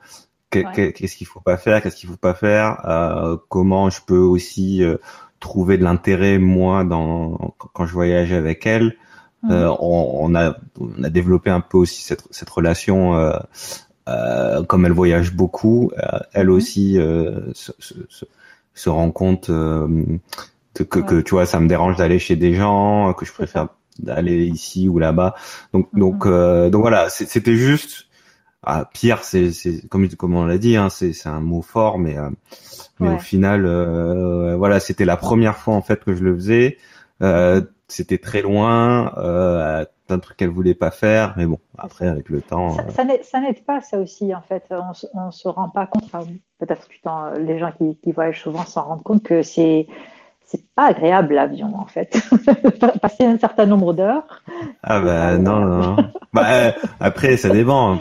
que- Ouais. qu'est-ce qu'il faut pas faire, qu'est-ce qu'il faut pas faire, euh, comment je peux aussi euh, trouver de l'intérêt moi dans quand je voyage avec elle. Mhm. Euh, on, on a on a développé un peu aussi cette cette relation. Euh, comme elle voyage beaucoup, euh, elle Mhm. aussi euh, se, se, se- rend compte euh, que, que, que, tu vois ça me dérange d'aller chez des gens, que je préfère d'aller ici ou là-bas. Donc Mhm. donc euh, donc voilà, c'était juste ah, pire, c'est comme comme on l'a dit, hein, c'est c'est un mot fort, mais euh, mais Ouais. au final, euh, voilà, c'était la première fois en fait que je le faisais. Euh, c'était très loin, euh, plein de trucs qu'elle voulait pas faire, mais bon, après avec le temps, Ça, euh, ça n'aide- pas, ça aussi, en fait. On, on se rend pas compte, enfin, peut-être que les gens qui, qui voyagent souvent s'en rendent compte que c'est c'est pas agréable l'avion, en fait. Passer un certain nombre d'heures. ah bah Ah, non, non. bah, euh, après ça dépend.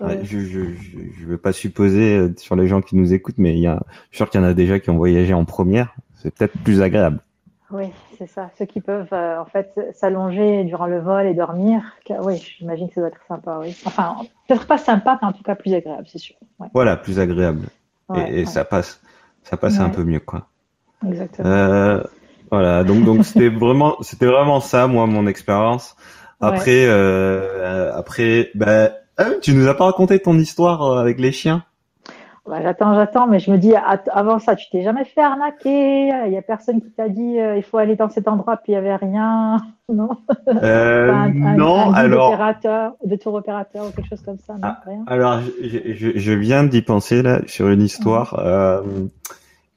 Ouais. Je, je, je, je veux pas supposer euh, sur les gens qui nous écoutent, mais il y a, je suis sûr qu'il y en a déjà qui ont voyagé en première. C'est peut-être plus agréable. Oui, c'est ça. Ceux qui peuvent, euh, en fait, s'allonger durant le vol et dormir. Oui, j'imagine que ça doit être sympa, oui. Enfin, peut-être pas sympa, mais en tout cas plus agréable, c'est sûr. Ouais. Voilà, plus agréable. Ouais, et et ouais, ça passe, ça passe un peu mieux, quoi. Exactement. Euh, voilà, donc donc c'était vraiment c'était vraiment ça moi mon expérience. Après euh, après bah ah tu nous as pas raconté ton histoire euh, avec les chiens? Bah, j'attends, j'attends, mais je me dis, avant ça, tu t'es jamais fait arnaquer. Il y a personne qui t'a dit, euh, il faut aller dans cet endroit, puis il y avait rien. Non. euh, Pas un, un- Non, un guide alors opérateur, de tour opérateur ou quelque chose comme ça, non, Ah, rien. alors je, je, je viens d'y penser là sur une histoire euh,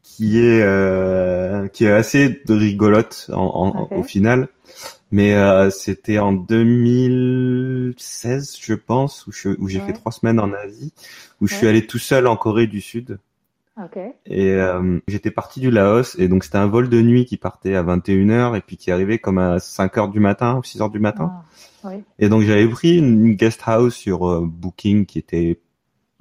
qui est qui est assez rigolote en, en- Ok. au final. Mais euh, c'était en 2016, je pense, où je- où j'ai Ouais. fait trois semaines en Asie, où je suis allé tout seul en Corée du Sud. Ok. Et euh, j'étais parti du Laos et donc c'était un vol de nuit qui partait à 21h et puis qui arrivait comme à 5h du matin ou 6h du matin. Ah, oui. Et donc j'avais pris une une guest house sur euh, Booking qui était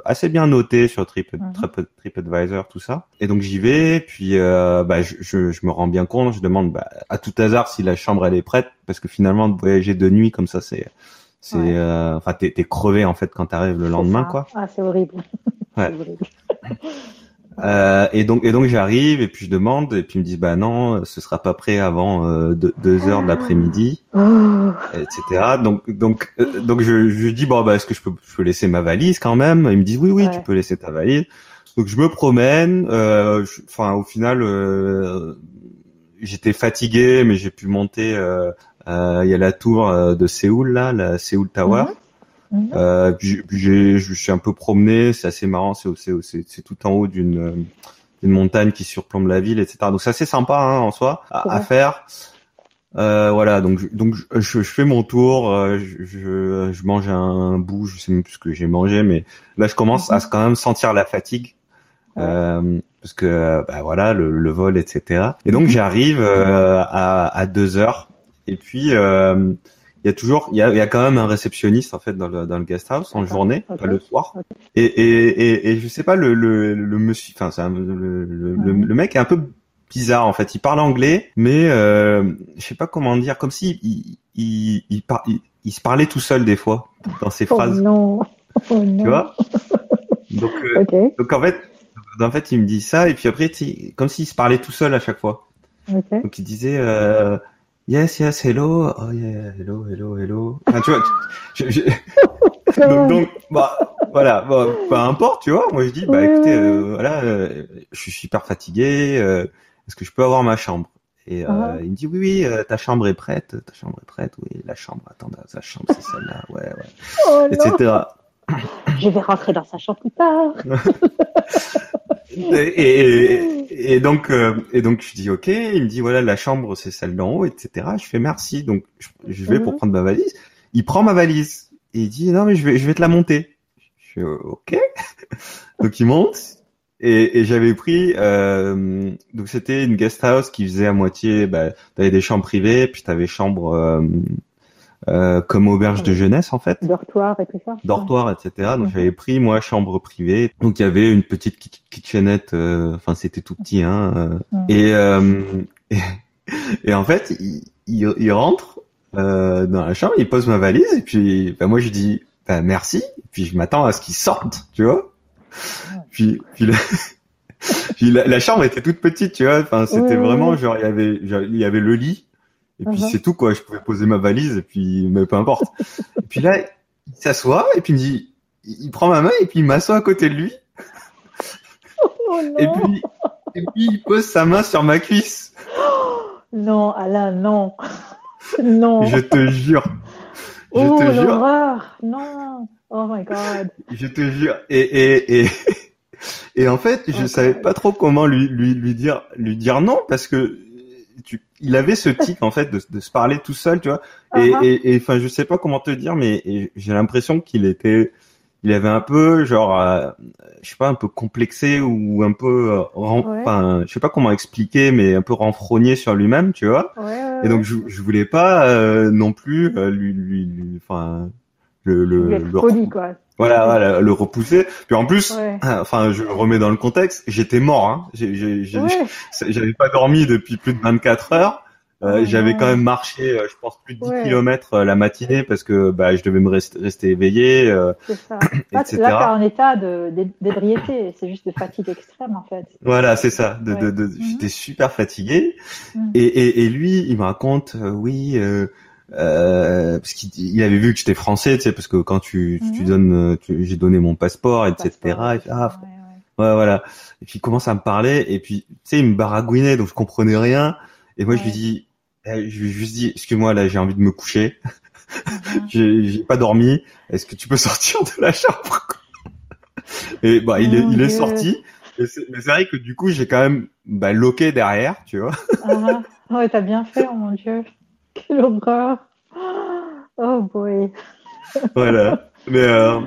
assez bien notée sur Trip, Mhm. Trip, TripAdvisor, tout ça. Et donc j'y vais, puis euh, bah, je, je, je me rends bien compte, je demande bah, à tout hasard si la chambre elle est prête, parce que finalement de voyager de nuit comme ça c'est c'est Ouais. euh, enfin t'es t'es crevé en fait quand t'arrives le lendemain quoi. Ah, c'est horrible. Ouais. C'est horrible. Euh, et donc, et donc j'arrive et puis je demande et puis ils me disent bah non, ce sera pas prêt avant euh, deux, deux heures de l'après-midi, Oh. etc. Donc, donc, euh, donc je, je dis bon bah est-ce que je peux, je peux laisser ma valise quand même? Ils me disent oui oui tu peux laisser ta valise. Donc je me promène. euh, Enfin au final euh, j'étais fatigué mais j'ai pu monter. euh, euh, Il y a la tour de Séoul là, la Séoul Tower. Mhm. Mhm. Euh, puis j'ai- puis j'ai, je suis un peu promené, c'est assez marrant, c'est, c'est, c'est, c'est tout en haut d'une, d'une montagne qui surplombe la ville, etc. Donc c'est assez sympa hein, en soi à, à faire. Euh, voilà, donc je- donc je, je fais mon tour, euh, je, je, je mange un bout, je sais même plus ce que j'ai mangé, mais là je commence à quand même sentir la fatigue euh, parce que bah voilà le, le vol, etc. Et donc j'arrive euh, à, à deux heures et puis euh, il y a toujours il y a, il y a quand même un réceptionniste en fait dans le dans le guest house en journée, pas le soir. Et, et, et, et je sais pas le le, le monsieur, enfin c'est le, le, le, le mec est un peu bizarre en fait. Il parle anglais, mais euh, je sais pas comment dire, comme si il il il, par- il, il se parlait tout seul des fois dans ses Oh phrases, non. Oh non. tu vois? Donc euh, donc en fait en fait il me dit ça et puis après comme s'il se parlait tout seul à chaque fois. Ok. Donc il disait euh, yes yes hello oh yeah hello hello hello. Enfin, tu vois. je- je- donc, donc bah voilà bah, peu importe tu vois moi je dis bah écoutez euh, voilà euh, je suis super fatigué euh, est-ce que je peux avoir ma chambre? Et Uh-huh. il me dit oui oui ta chambre est prête ta chambre est prête oui la chambre attends ta chambre c'est celle-là ouais ouais Oh etc Je vais rentrer dans sa chambre plus tard. et, et, et donc euh, et donc je dis ok. Il me dit voilà la chambre c'est celle d'en haut etc. Je fais merci. Donc je, je vais pour Mhm. prendre ma valise. Il prend ma valise. Et il dit non mais je vais je vais te la monter. Je fais ok. Donc il monte. Et, et j'avais pris euh, donc c'était une guest house qui faisait à moitié bah t'avais des chambres privées puis t'avais chambre euh, euh, comme auberge de jeunesse en fait Dortoir et tout ça. dortoir, etc. Donc j'avais pris moi chambre privée. Donc il y avait une petite ki- kitchenette. euh, Enfin c'était tout petit, hein. euh, et, euh, et et en fait il, il, il rentre euh, dans la chambre, il pose ma valise et puis bah, moi je dis bah, merci. Et puis je m'attends à ce qu'il sorte, tu vois. Puis puis la, puis la, la chambre était toute petite, tu vois. Enfin c'était vraiment genre il y avait genre, il y avait le lit. Et puis Mhm. c'est tout quoi, je pouvais poser ma valise et puis mais peu importe. et puis là, il s'assoit et puis il me dit, il prend ma main et puis il m'assoit à côté de lui Oh et puis et puis il pose sa main sur ma cuisse. Non, Alain, non. non. Je te jure, je oh, te jure. Non. Oh my God. je te jure. Et et et et en fait, je Oh, savais pas trop comment lui lui lui dire lui dire non parce que tu, il avait ce tic en fait de, de se parler tout seul, tu vois. Et Uh-huh. et et enfin je sais pas comment te dire, mais j'ai l'impression qu'il était il avait un peu genre euh, je sais pas un peu complexé ou un peu euh, Ouais. enfin je sais pas comment expliquer mais un peu renfrogné sur lui-même tu vois Ouais, ouais, et donc je, je voulais pas euh, non plus euh, lui lui lui- enfin le le, le- poli, quoi. Voilà, voilà le repousser puis en plus Ouais. enfin je le remets dans le contexte j'étais mort hein Ouais. j'avais pas dormi depuis plus de 24 heures euh, j'avais quand même marché, euh, je pense, plus de 10 Ouais. kilomètres euh, la matinée parce que bah, je devais me rester, rester éveillé, euh, C'est ça. Là, etc. là t'es en état d'ébriété. C'est juste de fatigue extrême, en fait. Voilà, c'est ça. De, de, de- Mhm. J'étais super fatigué. Mhm. Et, et, et lui, il me raconte, euh, oui, euh, parce qu'il il avait vu que j'étais français, tu sais, parce que quand tu, tu Mhm. donnes, euh, tu- j'ai donné mon passeport, etc. Passeport, Il fait, ah, ouais, ouais. ouais, voilà. Et puis il commence à me parler, et puis, tu sais, il me baragouinait, donc je comprenais rien. Et moi, je lui dis, eh, je lui juste dit, excuse-moi, là, j'ai envie de me coucher. Mhm. j'ai pas dormi. Est-ce que tu peux sortir de la chambre Et bah il est Mon il est Dieu. sorti. Et Mais c'est vrai que du coup j'ai quand même bah, loqué derrière, tu vois. Ah, ah. ouais, t'as bien fait, oh mon Dieu. Quelle horreur. Oh boy. voilà. Mais euh,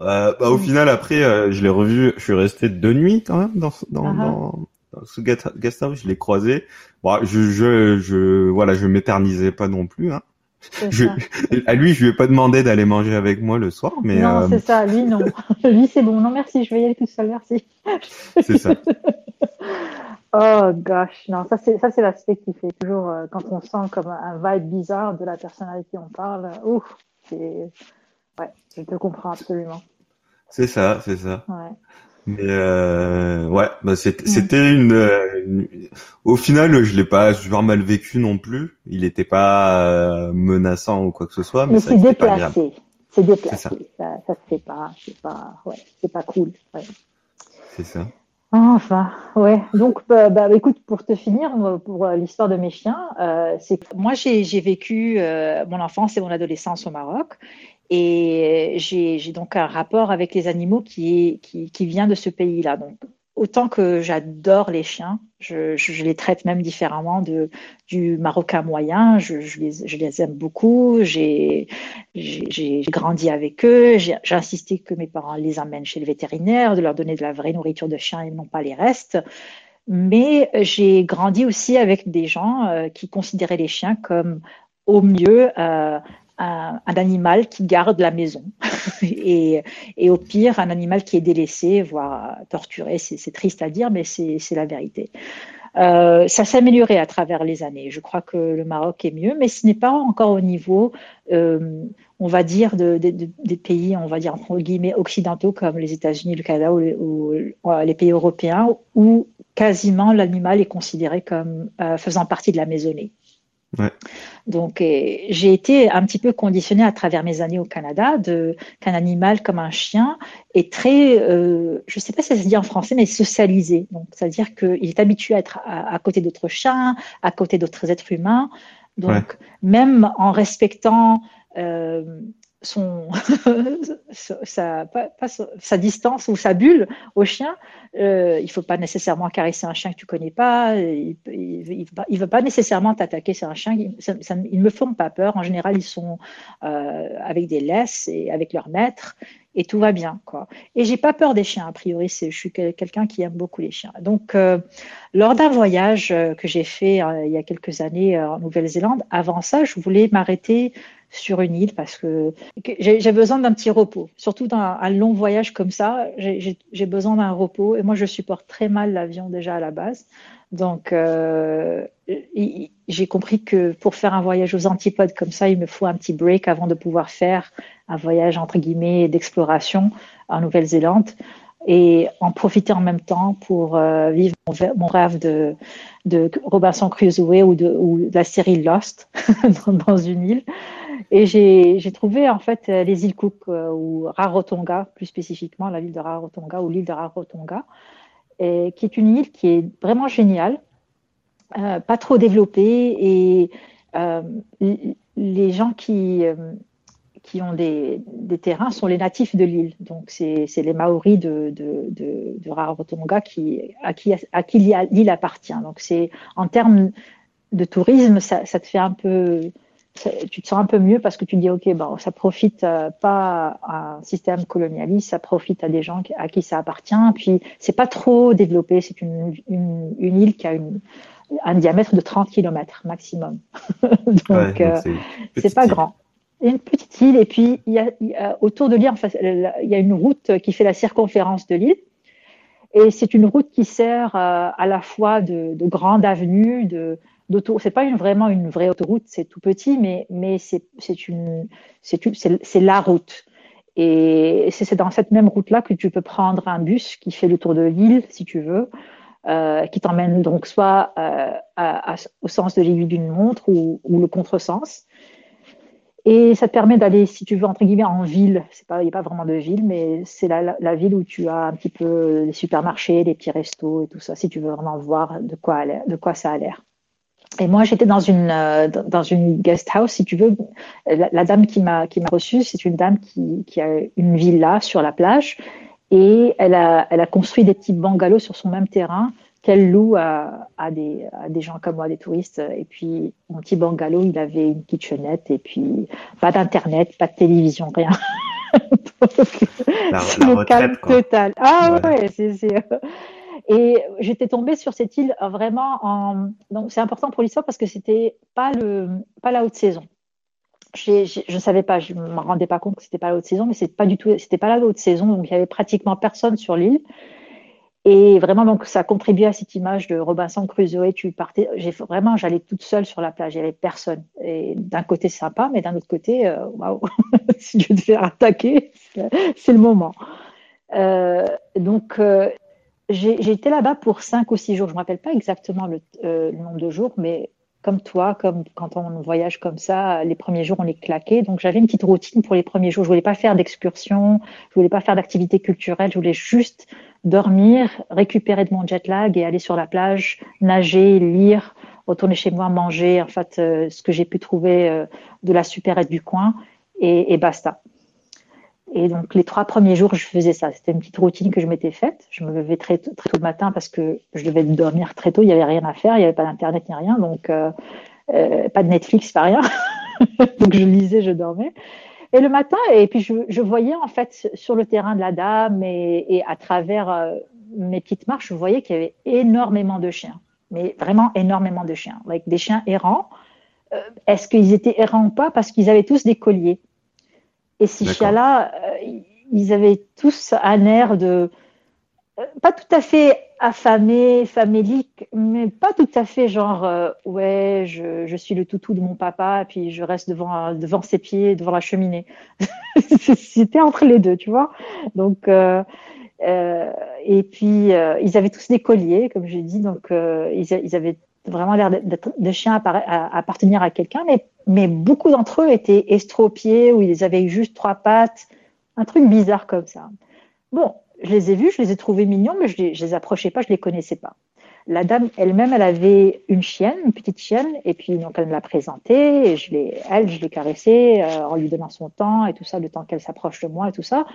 euh, bah, au final après euh, je l'ai revu. Je suis resté deux nuits quand même dans ce- dans, ah. dans. Je l'ai croisé. Bon, je je je voilà je m'éternisais pas non plus. Hein. Je, à lui je lui ai pas demandé d'aller manger avec moi le soir, mais non, euh, c'est ça. Lui, non. Lui, c'est bon. Non, merci. Je vais y aller tout seul. Merci. c'est ça. Oh gosh, non, ça c'est ça c'est l'aspect qui fait toujours euh, quand on sent comme un vibe bizarre de la personne avec qui on parle. Ouf, c'est ouais, je te comprends absolument. C'est ça, c'est ça. Ouais. Mais euh, ouais, bah c'était une, euh, une- Au final, je l'ai pas super mal vécu non plus. Il était pas euh, menaçant ou quoi que ce soit, mais, Mais c'est déplacé. C'est déplacé. Ça. Ça, ça se fait pas. C'est pas ouais, c'est pas cool. Ouais. C'est ça. Enfin, ouais. Donc, bah, bah, écoute, pour te finir, pour l'histoire de mes chiens, euh, c'est moi, j'ai j'ai vécu euh, mon enfance et mon adolescence au Maroc. Et j'ai donc un rapport avec les animaux qui, vient de ce pays-là. Donc, autant que j'adore les chiens, je, les traite même différemment du marocain moyen. Je, les, aime beaucoup. J'ai grandi avec eux. J'ai insisté que mes parents les amènent chez le vétérinaire, de leur donner de la vraie nourriture de chien et non pas les restes. Mais j'ai grandi aussi avec des gens euh, qui considéraient les chiens comme au mieux euh, un, animal qui garde la maison et, au pire un animal qui est délaissé, voire torturé. C'est triste à dire, mais c'est la vérité. Euh, ça s'est amélioré à travers les années. Je crois que le Maroc est mieux, mais ce n'est pas encore au niveau, euh, on va dire, de, des pays, on va dire entre guillemets occidentaux comme les États-Unis, le Canada ou, les pays européens, où quasiment l'animal est considéré comme euh, faisant partie de la maisonnée. Donc, j'ai été un petit peu conditionnée à travers mes années au Canada de qu'un animal comme un chien est très, euh, je ne sais pas si ça se dit en français, mais socialisé. Donc, c'est-à-dire qu'il est habitué à être à, côté d'autres chiens, à côté d'autres êtres humains. Donc, même en respectant euh, son, sa, distance ou sa bulle au chien. Euh, il ne faut pas nécessairement caresser un chien que tu connais pas. Il ne veut pas nécessairement t'attaquer. C'est un chien. ils ne me font pas peur. En général, ils sont euh, avec des laisses et avec leur maître et tout va bien. Quoi. Et j'ai pas peur des chiens, a priori. Je suis quelqu'un qui aime beaucoup les chiens. Donc, euh, lors d'un voyage que j'ai fait il y a quelques années en Nouvelle-Zélande, avant ça, je voulais m'arrêter sur une île parce que j'ai besoin d'un petit repos. Surtout dans un long voyage comme ça, j'ai besoin d'un repos. Et moi, je supporte très mal l'avion déjà à la base. Donc, euh, j'ai compris que pour faire un voyage aux antipodes comme ça, il me faut un petit break avant de pouvoir faire un voyage entre guillemets d'exploration en Nouvelle-Zélande et en profiter en même temps pour euh, vivre mon, rêve de, de Robinson Crusoe ou de, ou de la série Lost dans une île. Et j'ai trouvé en fait les îles Cook euh, ou Rarotonga, plus spécifiquement la ville de Rarotonga ou l'île de Rarotonga, qui est une île qui est vraiment géniale, euh, pas trop développée et euh, les gens qui, qui ont des, des, terrains sont les natifs de l'île. Donc c'est les Maoris de, de, de, Rarotonga qui, à qui, à qui l'île appartient. Donc en termes de tourisme, ça te fait un peu tu te sens un peu mieux parce que tu dis ok bon ça profite euh, pas à un système colonialiste ça profite à des gens à qui ça appartient. Puis c'est pas trop développé. C'est une, une, une, île qui a une, un diamètre de 30 km maximum. Donc euh, c'est pas grand. Une petite île. Et puis il y a, autour de l'île en fait, il y a une route qui fait la circonférence de l'île. Et c'est une route qui sert euh, à la fois de, de grande avenue de d'auto. C'est pas vraiment une vraie autoroute, c'est tout petit, mais, c'est la route. Et c'est dans cette même route-là que tu peux prendre un bus qui fait le tour de l'île, si tu veux, euh, qui t'emmène donc soit euh, au sens de l'aiguille d'une montre ou, ou, le contresens. Et ça te permet d'aller, si tu veux, entre guillemets, en ville. Il n'y a pas vraiment de ville, mais c'est la, ville où tu as un petit peu les supermarchés, les petits restos et tout ça, si tu veux vraiment voir de quoi ça a l'air. Et moi, j'étais dans une euh, dans une guest house, si tu veux. La, dame qui m'a qui m'a reçue, c'est une dame qui, qui a une villa sur la plage et elle a elle a construit des petits bungalows sur son même terrain qu'elle loue à, à, des, à des gens comme moi, des touristes. Et puis, mon petit bungalow, il avait une kitchenette et puis pas d'internet, pas de télévision, rien. c'est le calme total. Ah ouais, c'est et j'étais tombée sur cette île euh, vraiment en. Donc c'est important pour l'histoire parce que c'était pas le pas la haute saison. je ne savais pas, je me rendais pas compte que c'était pas la haute saison, mais c'est pas pas la haute saison, donc il y avait pratiquement personne sur l'île. Et vraiment, donc, ça a contribué à cette image de Robinson Crusoe. Tu partais, vraiment, j'allais toute seule sur la plage. Il n'y avait personne. Et d'un côté, sympa, mais d'un autre côté, euh, waouh, si tu veux te faire attaquer, c'est le moment. Euh, donc, été là-bas pour cinq ou six jours. Je ne me rappelle pas exactement euh, le, nombre de jours, mais comme toi, comme quand on voyage comme ça, les premiers jours, on est claqué. Donc, j'avais une petite routine pour les premiers jours. Je voulais pas faire d'excursion, je voulais pas faire d'activité culturelle. Je voulais juste dormir, récupérer de mon jet lag et aller sur la plage, nager, lire, retourner chez moi, manger, en fait, euh, ce que j'ai pu trouver euh, de la supérette du coin et, et basta. Et donc, les trois premiers jours, je faisais ça. C'était une petite routine que je m'étais faite. Je me levais très, très tôt le matin parce que je devais dormir très tôt. Il n'y avait rien à faire. Il n'y avait pas d'Internet ni rien. Donc, euh, euh, pas de Netflix, pas rien. donc, je lisais, je dormais. Et le matin, et puis je, voyais en fait sur le terrain de la dame et, à travers euh, mes petites marches, je voyais qu'il y avait énormément de chiens. Mais vraiment énormément de chiens. Avec des chiens errants. Est-ce qu'ils étaient errants ou pas? Parce qu'ils avaient tous des colliers. Et ces chiens-là, euh, ils avaient tous un air de. euh, Pas tout à fait affamé, famélique, mais pas tout à fait genre, euh, ouais, je, je suis le toutou de mon papa, et puis je reste devant, devant ses pieds, devant la cheminée. C'était entre les deux, tu vois. Donc, euh, et puis, ils avaient tous des colliers, comme j'ai dit, donc ils avaient vraiment l'air de chiens appartenir à quelqu'un, mais, mais beaucoup d'entre eux étaient estropiés ou ils avaient juste trois pattes, un truc bizarre comme ça. Bon, je les ai vus, je les ai trouvés mignons, mais je les, les approchais pas, je les connaissais pas. La dame elle-même, elle avait une chienne, une petite chienne, et puis donc elle me l'a présentée, et je l'ai, elle, je l'ai caressée euh, en lui donnant son temps et tout ça, le temps qu'elle s'approche de moi et tout ça.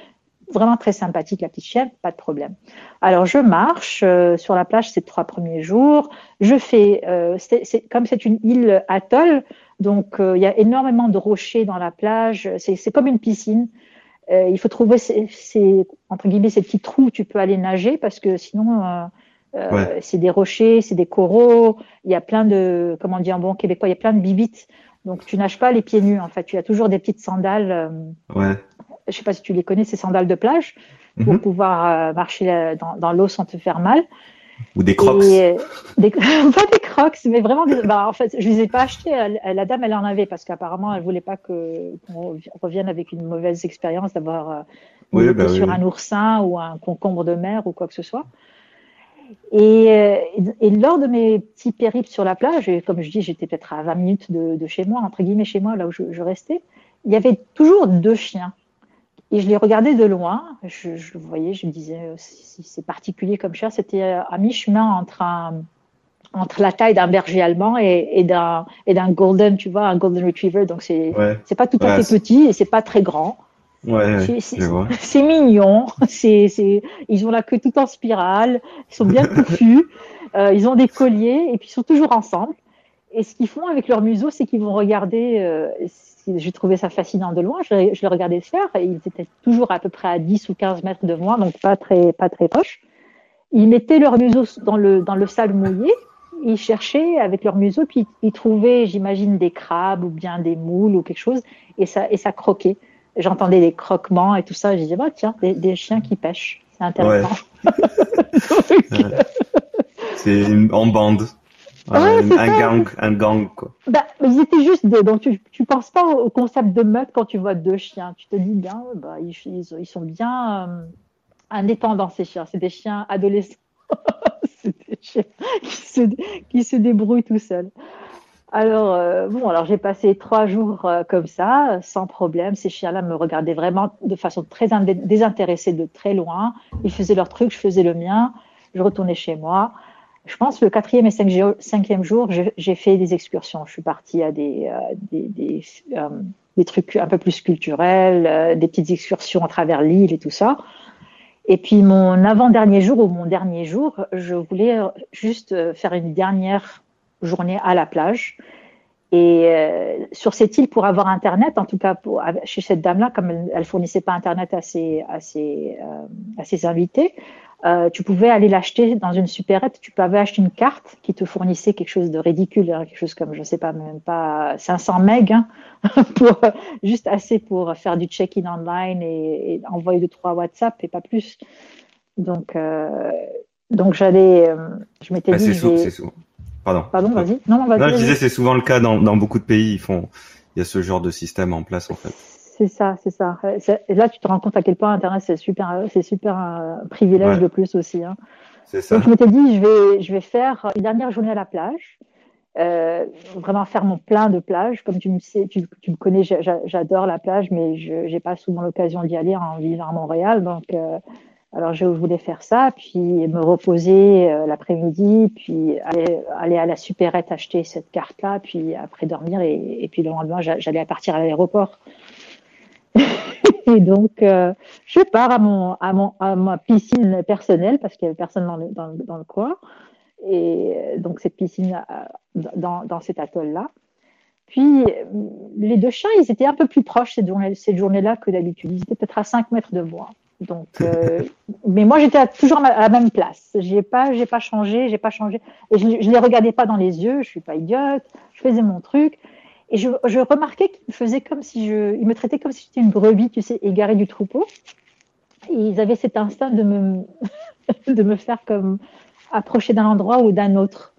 Vraiment très sympathique la petite chienne, pas de problème. Alors je marche euh, sur la plage ces trois premiers jours. Je fais, euh, c'est, c'est- comme c'est une île atoll, donc euh, il y a énormément de rochers dans la plage. C'est, c'est comme une piscine. Euh, il faut trouver ces, ces- entre guillemets ces petits trous où tu peux aller nager parce que sinon euh, euh, Ouais. c'est des rochers, c'est des coraux. Il y a plein de, comment dire en bon québécois, il y a plein de bibites. Donc tu nages pas les pieds nus en fait. Tu as toujours des petites sandales. euh, Ouais. Je sais pas si tu les connais, ces sandales de plage pour Mhm. pouvoir euh, marcher euh, dans, dans l'eau sans te faire mal. Ou des crocs. Et, euh, des, pas des crocs, mais vraiment des, bah, en fait, je les ai pas achetés. La dame, elle en avait parce qu'apparemment, elle voulait pas que qu'on revienne avec une mauvaise expérience d'avoir Oui, bah sur oui. un oursin ou un concombre de mer ou quoi que ce soit. Et, et lors de mes petits périples sur la plage, et comme je dis, j'étais peut-être à 20 minutes de, de chez moi, entre guillemets chez moi, là où je, je restais, il y avait toujours deux chiens. Et je les regardais de loin, je, je le voyais, je me disais, euh, c'est particulier comme chien, c'était euh, à mi-chemin entre, un, entre la taille d'un berger allemand et, et d'un golden, tu vois, un golden retriever. Donc c'est Ouais. c'est pas tout à Ouais, fait petit et c'est pas très grand. Ouais, C'est- mignon, c'est c'est ils ont la queue tout en spirale, ils sont bien touffus, euh, ils ont des colliers et puis ils sont toujours ensemble. Et ce qu'ils font avec leur museau, c'est qu'ils vont regarder. Euh, J'ai trouvé ça fascinant de loin. Je, les- je les regardais faire. Et ils étaient toujours à peu près à 10 ou 15 mètres de moi, donc pas très, pas très proche. Ils mettaient leur museau dans le, dans le sable mouillé. Ils cherchaient avec leur museau, puis ils trouvaient, j'imagine, des crabes ou bien des moules ou quelque chose, et ça, et ça croquait. J'entendais des croquements et tout ça. Je disais, bah, tiens, des, des chiens qui pêchent. C'est intéressant. C'est en bande. Ouais, c'est un gang, un gang, quoi. Bah, ils étaient juste deux, donc tu, tu penses pas au, concept de meute quand tu vois deux chiens. Tu te dis bien, bah, ils, ils, sont bien euh, indépendants ces chiens. C'est des chiens adolescents. c'est des chiens qui se, qui se débrouillent tout seuls. Alors euh, bon, alors j'ai passé trois jours euh, comme ça, sans problème. Ces chiens-là me regardaient vraiment de façon très désintéressée de très loin. Ils faisaient leur truc, je faisais le mien. Je retournais chez moi. Je pense le quatrième et cinqui- cinquième jour, j'ai fait des excursions. Je suis partie à des, euh, euh, trucs un peu plus culturels, euh, des petites excursions à travers l'île et tout ça. Et puis mon avant-dernier jour ou mon dernier jour, je voulais juste faire une dernière journée à la plage. Et sur cette île, pour avoir Internet, en tout cas chez cette dame-là, comme elle, elle fournissait pas Internet à ses invités, euh, tu pouvais aller l'acheter dans une supérette. Tu pouvais acheter une carte qui te fournissait quelque chose de ridicule, hein, quelque chose comme, je sais pas, même pas 500 meg, hein, pour, juste assez pour faire du check-in online et, et, envoyer deux, trois WhatsApp et pas plus. Donc, euh, donc j'allais, euh, je m'étais Bah, dit. c'est je sou- vais- c'est sou- Pardon. Pardon, vas-y. Non, non, vas-y. Non, je disais, c'est souvent le cas dans, dans beaucoup de pays. Ils font, il y a ce genre de système en place, en fait. C'est ça, c'est ça. Euh, Et là, tu te rends compte à quel point Internet, c'est super, c'est super un privilège Ouais. de plus aussi. Hein. C'est ça. Donc, je m'étais dit, je vais, je vais faire une dernière journée à la plage. Euh, vraiment faire mon plein de plage. Comme tu me sais, tu, tu me connais, j'a- j'a- j'adore la plage, mais je n'ai pas souvent l'occasion d'y aller en vivant à Montréal. Donc, euh, alors je voulais faire ça, puis me reposer euh, l'après-midi, puis aller, aller à la supérette acheter cette carte-là, puis après dormir, et, et puis le lendemain, j'a- j'allais partir à l'aéroport. Et donc, je pars à, mon, à, mon, à ma piscine personnelle parce qu'il n'y avait personne dans le, dans, dans le coin. Et donc, cette piscine dans, dans cet atoll-là. Puis, les deux chiens, ils étaient un peu plus proches cette journée-là journée que d'habitude. Ils étaient peut-être à 5 mètres de moi. Donc, euh, mais moi, j'étais toujours à la même place. J'ai pas, j'ai pas changé, j'ai pas changé. Et je, je les regardais pas dans les yeux. Je suis pas idiote. Je faisais mon truc. Et je, je remarquais qu'ils me faisaient comme si je, ils me traitaient comme si j'étais une brebis, tu sais, égarée du troupeau. Et ils avaient cet instinct de me, de me faire comme approcher d'un endroit ou d'un autre.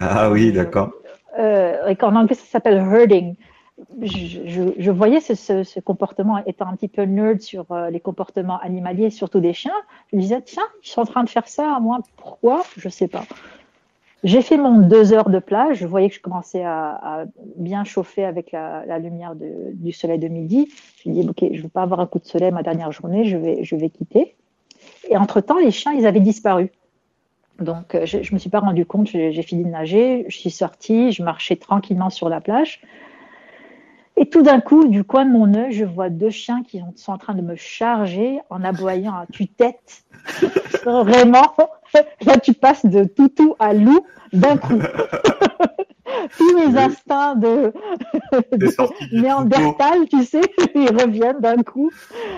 Ah oui, d'accord euh, et qu'en anglais ça s'appelle herding. Je, je, voyais ce, ce, comportement étant un petit peu nerd sur euh, les comportements animaliers, surtout des chiens. Je me disais, tiens, ils sont en train de faire ça, moi, pourquoi? Je sais pas. J'ai fait mon deux heures de plage. Je voyais que je commençais à, à bien chauffer avec la, la lumière de, du soleil de midi. Je me dis, ok, je ne veux pas avoir un coup de soleil ma dernière journée, je vais, je vais quitter. Et entre-temps, les chiens, ils avaient disparu. Donc, euh, je ne me suis pas rendu compte, j'ai fini de nager, je suis sortie, je marchais tranquillement sur la plage. Et tout d'un coup, du coin de mon œil, je vois deux chiens qui sont en train de me charger en aboyant à tue-tête. Vraiment, là, tu passes de toutou à loup d'un coup. Tous mes instincts de, de néandertal, tu sais, ils reviennent d'un coup.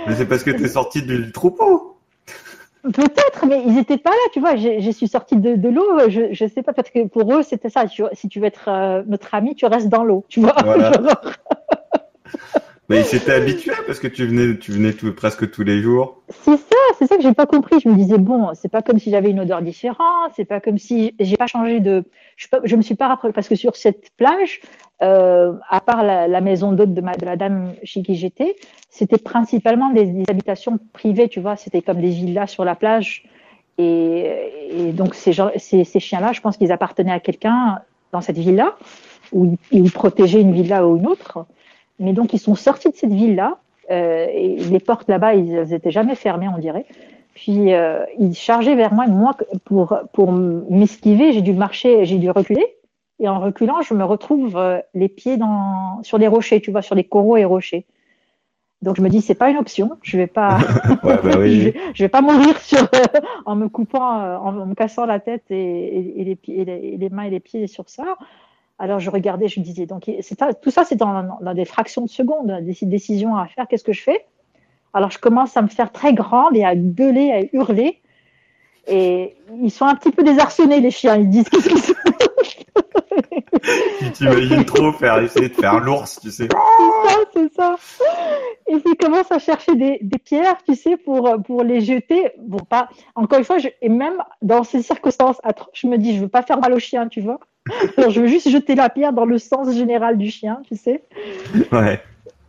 Mais c'est parce que tu es sorti du troupeau. Peut-être, mais ils n'étaient pas là, tu vois. Je, suis sortie de, de l'eau, je ne sais pas, parce que pour eux, c'était ça. si tu veux être euh, notre ami, tu restes dans l'eau, tu vois. mais ils s'étaient habitués parce que tu venais, tu venais presque tous les jours. C'est ça, c'est ça que j'ai pas compris. Je me disais bon, c'est pas comme si j'avais une odeur différente, c'est pas comme si j'ai pas changé de. Je, je me suis pas rappelé parce que sur cette plage, euh, à part la, maison d'hôte de, la dame chez qui j'étais, c'était principalement des, habitations privées, tu vois, c'était comme des villas sur la plage. Et, donc ces, chiens-là, je pense qu'ils appartenaient à quelqu'un dans cette villa, ou ils, protégeaient une villa ou une autre. Mais donc ils sont sortis de cette villa, euh, et les portes là-bas, ils n'étaient jamais fermées, on dirait. Puis euh, ils chargeaient vers moi, et moi pour, pour m'esquiver, j'ai dû marcher, j'ai dû reculer et en reculant, je me retrouve euh, les pieds dans, sur des rochers, tu vois, sur des coraux et rochers. Donc je me dis c'est pas une option, je vais pas, bah je, vais, pas mourir sur en me coupant, en, me cassant la tête et, et, les, pieds, et, les, mains et les pieds sur ça. Alors je regardais, je me disais donc tout ça c'est dans, des fractions de secondes, des décisions à faire. Qu'est-ce que je fais? Alors je commence à me faire très grande et à gueuler, à hurler. Et ils sont un petit peu désarçonnés les chiens. Ils disent qu'est-ce qu'ils tu t'imagines trop faire, essayer de faire l'ours, tu sais. C'est ça, c'est ça. Et puis commence à chercher des, des, pierres, tu sais, pour, pour les jeter. Bon, pas, encore une fois, je, et même dans ces circonstances je me dis, je veux pas faire mal au chien, tu vois. Alors, je veux juste jeter la pierre dans le sens général du chien, tu sais. Ouais.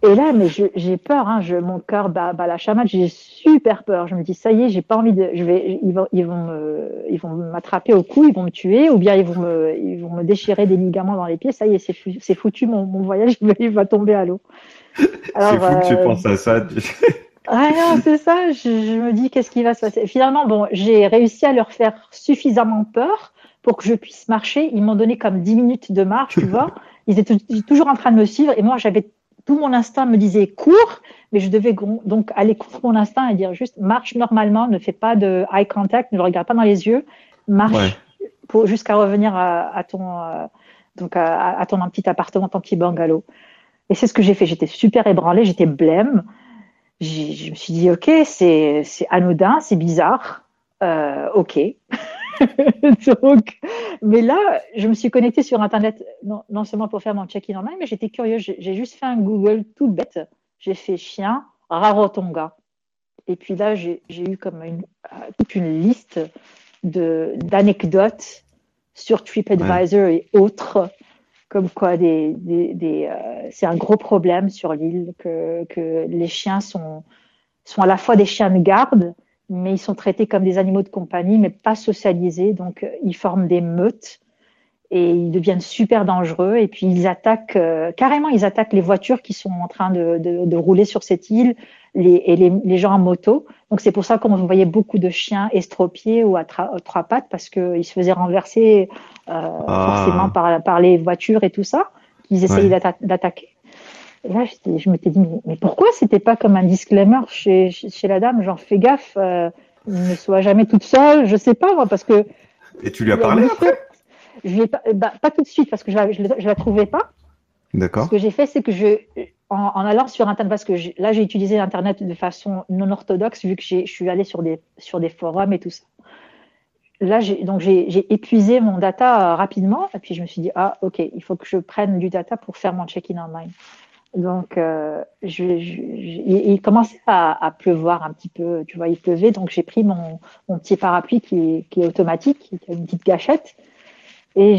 Et là, mais j'ai peur, hein, je, mon cœur bat, bat la chamade, j'ai super peur. Je me dis, ça y est, j'ai pas envie de, je vais, ils vont, ils vont me, ils vont m'attraper au cou, ils vont me tuer, ou bien ils vont me, ils vont me déchirer des ligaments dans les pieds. Ça y est, c'est foutu, mon, mon voyage, il va tomber à l'eau. C'est fou que tu euh, penses à ça. ah non, c'est ça. Je, je, me dis, qu'est-ce qui va se passer? Finalement, bon, j'ai réussi à leur faire suffisamment peur pour que je puisse marcher. Ils m'ont donné comme 10 minutes de marche, tu vois. Ils étaient toujours en train de me suivre, et moi, j'avais tout mon instinct me disait cours, mais je devais donc aller contre mon instinct et dire juste marche normalement, ne fais pas de eye contact, ne le regarde pas dans les yeux, marche pour jusqu'à revenir à, ton euh, donc à, ton petit appartement, ton petit bungalow. Et c'est ce que j'ai fait. J'étais super ébranlée, j'étais blême. Je me suis dit ok, c'est c'est anodin, c'est bizarre, euh, ok. Donc, mais là, je me suis connectée sur Internet, non, seulement pour faire mon check-in en ligne, mais j'étais curieuse. J'ai juste fait un Google tout bête. J'ai fait chien, Rarotonga. Et puis là, j'ai eu comme une, euh, toute une liste d'anecdotes sur TripAdvisor et autres, comme quoi des, des, euh, c'est un gros problème sur l'île que, que les chiens sont, sont à la fois des chiens de garde, mais ils sont traités comme des animaux de compagnie, mais pas socialisés. Donc, euh, ils forment des meutes et ils deviennent super dangereux. Et puis, ils attaquent, euh, carrément, ils attaquent les voitures qui sont en train de, de, de rouler sur cette île les, et les, les, gens en moto. Donc, c'est pour ça qu'on voyait beaucoup de chiens estropiés ou à trois pattes parce qu'ils se faisaient renverser euh, ah. forcément par, par les voitures et tout ça, qu'ils essayaient d'attaquer. Et là, je m'étais dit, mais, pourquoi c'était pas comme un disclaimer chez, chez, la dame, genre fais gaffe, euh, ne sois jamais toute seule, je sais pas moi, parce que. Et tu lui as parlé après? je lui pas, bah, pas tout de suite parce que je la, je, la trouvais pas. D'accord. Ce que j'ai fait, c'est que je, en, allant sur Internet, parce que là, j'ai utilisé Internet de façon non orthodoxe, vu que je suis allée sur des, sur des forums et tout ça. Là, donc j'ai épuisé mon data euh, rapidement, et puis je me suis dit, ah, ok, il faut que je prenne du data pour faire mon check-in online. Donc, euh, je, il commençait à, pleuvoir un petit peu, tu vois, il pleuvait, donc j'ai pris mon, petit parapluie qui, est automatique, qui a une petite gâchette, et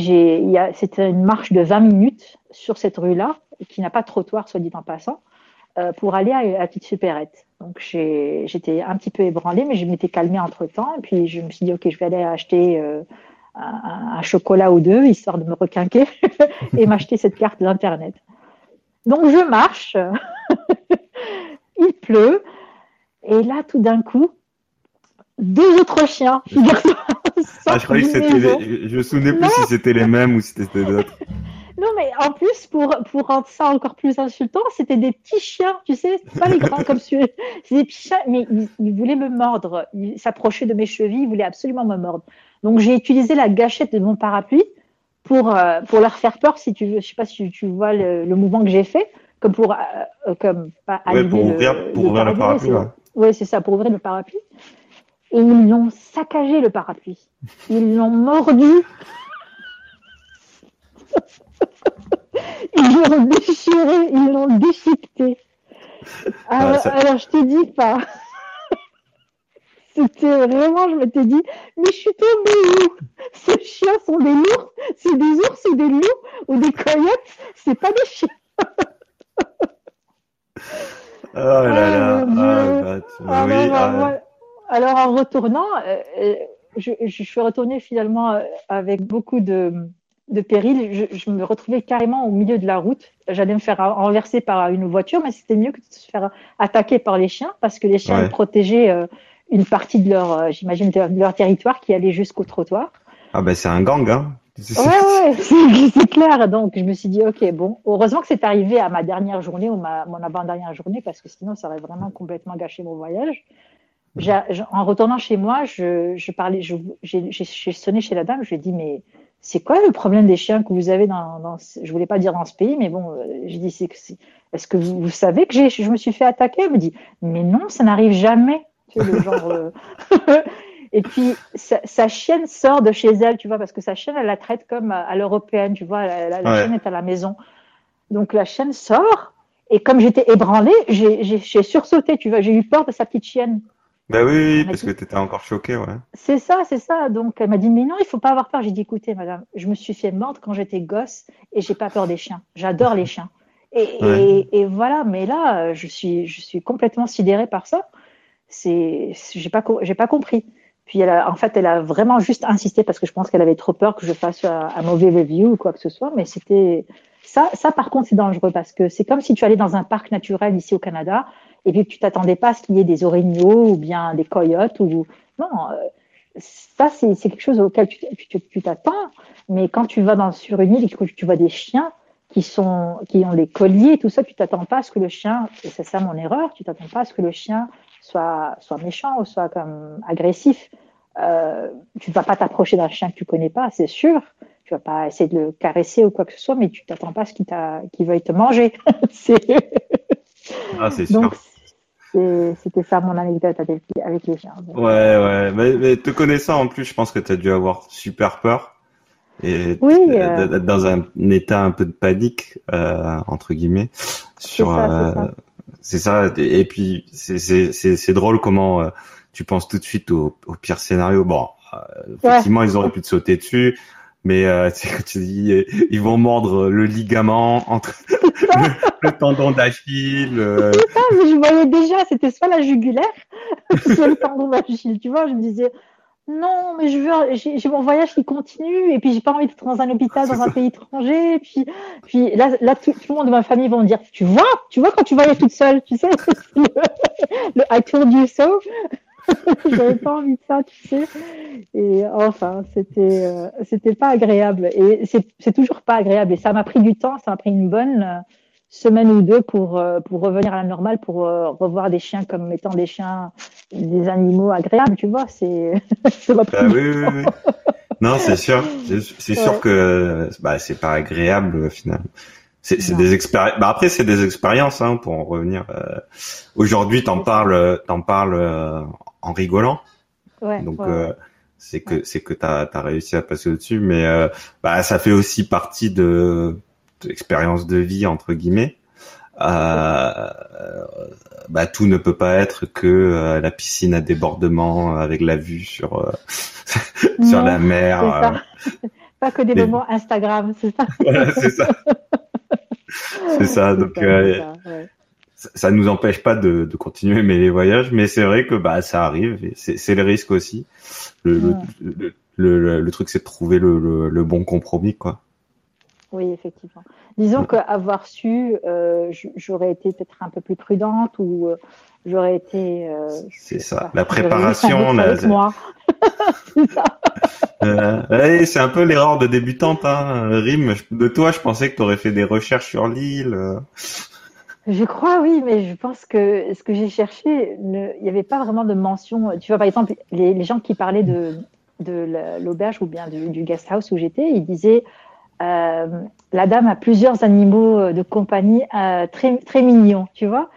c'était une marche de 20 minutes sur cette rue-là, qui n'a pas de trottoir, soit dit en passant, euh, pour aller à la petite supérette. Donc j'étais un petit peu ébranlée, mais je m'étais calmée entre temps. Et puis je me suis dit, ok, je vais aller acheter euh, un, chocolat ou deux, histoire de me requinquer, et m'acheter cette carte d'Internet. Donc je marche, il pleut, et là, tout d'un coup, deux autres chiens, Ah, je croyais que c'était. Je me souvenais plus si c'était les mêmes ou si c'était d'autres. Non, mais en plus, pour, pour rendre ça encore plus insultant, c'était des petits chiens, tu sais, pas les grands comme celui C'est des petits chiens, mais ils, voulaient me mordre. Ils s'approchaient de mes chevilles, ils voulaient absolument me mordre. Donc, j'ai utilisé la gâchette de mon parapluie pour, euh, pour leur faire peur, si tu veux. Je sais pas si tu vois le, mouvement que j'ai fait, comme pour. Euh, euh, comme, pas ouais, pour ouvrir, le, pour ouvrir le parapluie. Oui, c'est ça, pour ouvrir le parapluie et ils l'ont saccagé le parapluie. Ils l'ont mordu. ils l'ont déchiré, ils l'ont déchiqueté. Alors, alors, je te dis pas. C'était vraiment, je m'étais dit, mais je suis tombée où? Ces chiens sont des loups, c'est des ours ou des loups? Ou des coyotes, c'est pas des chiens. oh là là, ah, bah, ah, oui, ah, alors en retournant, euh, euh, je, suis retournée finalement euh, avec beaucoup de, de péril. Je, me retrouvais carrément au milieu de la route. J'allais me faire renverser par une voiture, mais c'était mieux que de se faire attaquer par les chiens parce que les chiens protégeaient une partie de leur, j'imagine, de leur territoire qui allait jusqu'au trottoir. Ah ben c'est un gang, hein Ouais, ouais, c'est clair. Donc je me suis dit, ok, bon, heureusement que c'est arrivé à ma dernière journée ou ma, mon avant-dernière journée parce que sinon ça aurait vraiment complètement gâché mon voyage en retournant chez moi, je, je parlais, j'ai sonné chez la dame, je lui ai dit, mais c'est quoi le problème des chiens que vous avez dans, dans je voulais pas dire dans ce pays, mais bon, euh, j'ai dit, c'est que est-ce que vous, savez que je me suis fait attaquer? Elle me dit, mais non, ça n'arrive jamais. Le genre, euh, Et puis, sa, chienne sort de chez elle, tu vois, parce que sa chienne, elle la traite comme à, l'européenne, tu vois, la, chienne est à la maison. Donc, la chienne sort, et comme j'étais ébranlée, j'ai sursauté, tu vois, j'ai eu peur de sa petite chienne. Bah oui, parce que tu étais encore choquée, ouais. C'est ça, c'est ça. Donc elle m'a dit, mais non, il faut pas avoir peur. J'ai dit, écoutez, madame, je me suis fait mordre quand j'étais gosse et j'ai pas peur des chiens. J'adore les chiens. Et, et, voilà, mais là, je suis, je suis complètement sidérée par ça. C'est, j'ai pas, j'ai pas compris. Puis elle en fait, elle a vraiment juste insisté parce que je pense qu'elle avait trop peur que je fasse un, mauvais review ou quoi que ce soit. Mais c'était ça, ça par contre, c'est dangereux parce que c'est comme si tu allais dans un parc naturel ici au Canada et puis tu t'attendais pas à ce qu'il y ait des orignaux ou bien des coyotes ou non. Euh, ça, c'est quelque chose auquel tu t'attends, mais quand tu vas dans, sur une île et que tu vois des chiens qui, sont, qui ont des colliers et tout ça, tu t'attends pas à ce que le chien, et c'est ça mon erreur, tu t'attends pas à ce que le chien soit, soit méchant ou soit comme agressif. Euh, tu vas pas t'approcher d'un chien que tu connais pas, c'est sûr. Tu vas pas essayer de le caresser ou quoi que ce soit, mais tu t'attends pas à ce qu'il qu veuille te manger. ah, c'est sûr. C'était ça mon anecdote avec, avec les chiens. Ouais, ouais. Mais, te connaissant en plus, je pense que tu as dû avoir super peur et oui, euh, d'être dans un état un peu de panique euh, entre guillemets sur c'est ça, et puis c'est drôle comment euh, tu penses tout de suite au, au pire scénario bon effectivement ils auraient pu te sauter dessus mais euh, tu dis ils vont mordre le ligament entre le, tendon d'Achille. Euh... je voyais déjà, c'était soit la jugulaire, soit le tendon d'Achille. Tu vois, je me disais non, mais je veux, j'ai mon voyage qui continue et puis j'ai pas envie d'être dans un hôpital dans un pays étranger. Et puis, puis là, là tout, le monde de ma famille vont me dire, tu vois, tu vois quand tu voyages toute seule, tu sais, le I told you so. J'avais pas envie de ça, tu sais. Et enfin, c'était, euh, c'était pas agréable. Et c'est toujours pas agréable. Et ça m'a pris du temps, ça m'a pris une bonne, semaine ou deux pour, euh, pour revenir à la normale, pour euh, revoir des chiens comme étant des chiens, des animaux agréables, tu vois. C'est bah, oui, oui, oui. Non, c'est sûr. C'est sûr que bah, c'est pas agréable finalement. C'est des expériences. Bah, après, c'est des expériences, hein, pour en revenir. Euh... Aujourd'hui, t'en parles, t'en parles euh, en rigolant. Ouais, Donc, c'est que c'est que t'as as réussi à passer au-dessus, mais bah ça fait aussi partie de expérience de vie entre guillemets. Euh, bah, tout ne peut pas être que euh, la piscine à débordement avec la vue sur euh, sur la mer. pas que des moments Instagram, c'est ça. c'est ça. c'est ça. Donc ça, nous empêche pas de, de continuer mais les voyages, mais c'est vrai que bah ça arrive c'est le risque aussi. Le, le, le, truc c'est de trouver le, le, bon compromis quoi. Oui, effectivement. Disons mm. qu'avoir su, euh, j'aurais été peut-être un peu plus prudente ou euh, j'aurais été. Euh, c'est ça, la préparation. La... moi. c'est un peu l'erreur de débutante, hein. Rim. De toi, je pensais que tu aurais fait des recherches sur l'île. Je crois, oui, mais je pense que ce que j'ai cherché, il n'y avait pas vraiment de mention. Tu vois, par exemple, les, les gens qui parlaient de, de l'auberge ou bien du, du guest house où j'étais, ils disaient la dame a plusieurs animaux euh, de compagnie euh, très, très mignons, tu vois.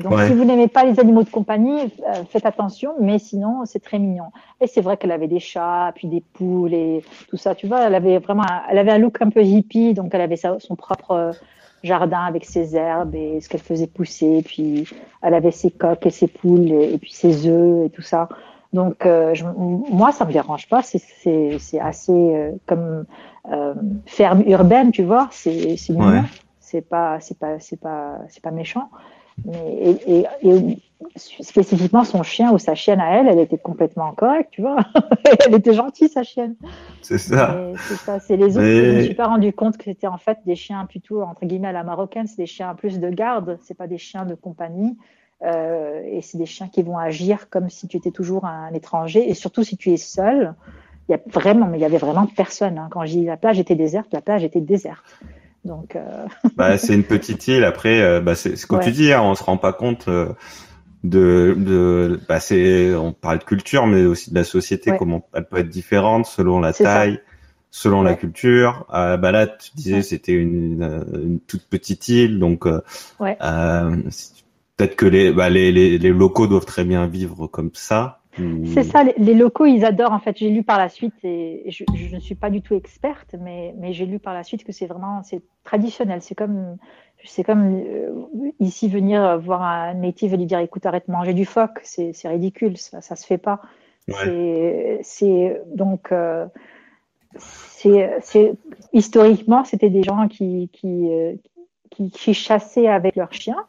donc, si vous n'aimez pas les animaux de compagnie, faites attention, mais sinon, c'est très mignon. Et c'est vrai qu'elle avait des chats, puis des poules et tout ça, tu vois. Elle avait vraiment, elle avait un look un peu hippie, donc elle avait son propre jardin avec ses herbes et ce qu'elle faisait pousser, puis elle avait ses coques et ses poules et, puis ses œufs et tout ça. Donc, je, moi, ça me dérange pas. C'est assez comme euh, ferme urbaine, tu vois, c'est mignon, c'est pas c'est pas c'est pas c'est pas méchant. Mais et, et, spécifiquement son chien ou sa chienne à elle, elle était complètement correcte, tu vois. elle était gentille sa chienne. C'est ça. C'est ça. C'est les autres. Je me suis pas rendu compte que c'était en fait des chiens plutôt entre guillemets à la marocaine. C'est des chiens plus de garde. C'est pas des chiens de compagnie. Euh, et c'est des chiens qui vont agir comme si tu étais toujours un étranger. Et surtout si tu es seul, il y a vraiment, mais il y avait vraiment personne. Hein. Quand j'ai la plage était déserte, la plage était déserte. Donc. Euh... bah, c'est une petite île. Après, euh, bah, c'est ce que tu dis. Hein, on se rend pas compte euh, de, de, bah, c'est, on parle de culture, mais aussi de la société, comment elle peut être différente selon la taille. selon la culture. Euh, bah là, tu disais c'était une, une, toute petite île, donc euh, euh, peut-être que les, bah, les, les, les, locaux doivent très bien vivre comme ça. C'est ça, les, locaux, ils adorent. En fait, j'ai lu par la suite, et je, ne suis pas du tout experte, mais, mais j'ai lu par la suite que c'est vraiment c'est traditionnel. C'est comme, c'est comme euh, ici venir voir un native et lui dire écoute, arrête de manger du phoque, c'est ridicule, ça, ça se fait pas. C'est donc. Euh, c'est historiquement, c'était des gens qui, qui, euh, qui, qui, chassaient avec leurs chiens,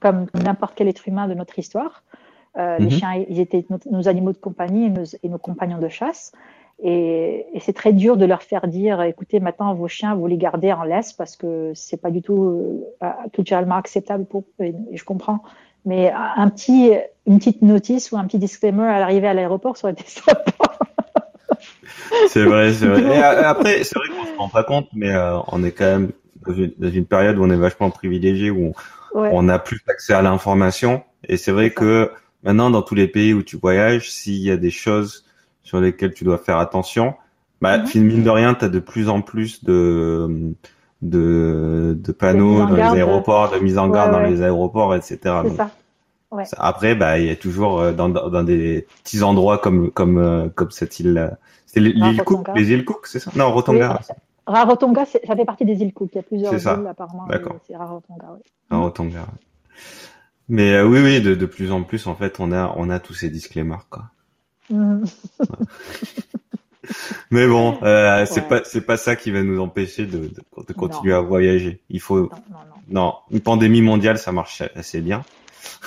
comme n'importe quel être humain de notre histoire. Euh, les mhm. chiens, ils étaient nos, animaux de compagnie et nos, compagnons de chasse. Et, c'est très dur de leur faire dire, écoutez, maintenant vos chiens, vous les gardez en laisse parce que c'est pas du tout euh, culturellement acceptable pour eux. Et, je comprends. Mais un petit, une petite notice ou un petit disclaimer à l'arrivée à l'aéroport, ça aurait été sympa. c'est vrai, c'est vrai. Et après, c'est vrai qu'on se rend pas compte, mais euh, on est quand même dans une, période où on est vachement privilégié, où on, a plus accès à l'information. Et c'est vrai que Maintenant, dans tous les pays où tu voyages, s'il y a des choses sur lesquelles tu dois faire attention, bah, mm mine de rien, tu as de plus en plus de, de, de panneaux dans les aéroports, de mise en garde dans les aéroports, etc. ça. Ouais. Après, bah, il y a toujours euh, dans, dans des petits endroits comme comme euh, comme cette île. C'est l'île Cook, les îles Cook, c'est ça? Non, Rotonga. Rarotonga, ça fait partie des îles Cook. Il y a plusieurs îles apparemment. D'accord. C'est Rarotonga. Oui. Rarotonga. Mais euh, oui, oui, de, de, plus en plus, en fait, on a, on a tous ces disclaimers, quoi. Mm. Mais bon, euh, c'est pas, c'est pas ça qui va nous empêcher de, de, continuer à voyager. Il faut, non, non, non. une pandémie mondiale, ça marche assez bien.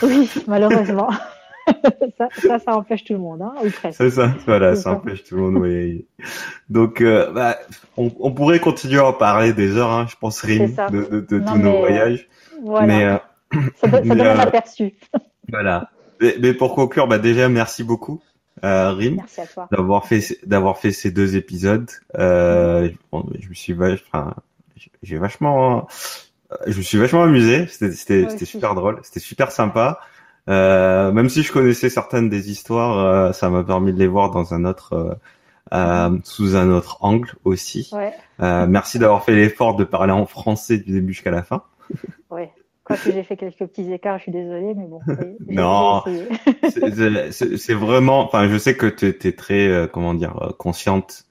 Oui, malheureusement. ça, ça, ça, empêche tout le monde, hein, ou presque. C'est ça, voilà, ça, empêche tout le monde. Oui. Donc, euh, bah, on, on, pourrait continuer à en parler des heures, hein, je pense, Rim, de, de, de tous nos voyages. Voilà. Mais ça, donne un aperçu. voilà. Mais, pour conclure, bah déjà merci beaucoup, euh, Rim, d'avoir fait d'avoir fait ces deux épisodes. Euh, je me suis enfin, j'ai vachement je me suis vachement amusé. C'était c'était Ouais, super drôle. C'était super sympa. Euh, même si je connaissais certaines des histoires, euh, ça m'a permis de les voir dans un autre euh, euh, sous un autre angle aussi. Ouais, Euh, merci d'avoir fait l'effort de parler en français du début jusqu'à la fin. ouais. Quoique j'ai fait quelques petits écarts, je suis désolée, mais bon. Non. C'est- vraiment, enfin, je sais que tu es très, euh, comment dire, consciente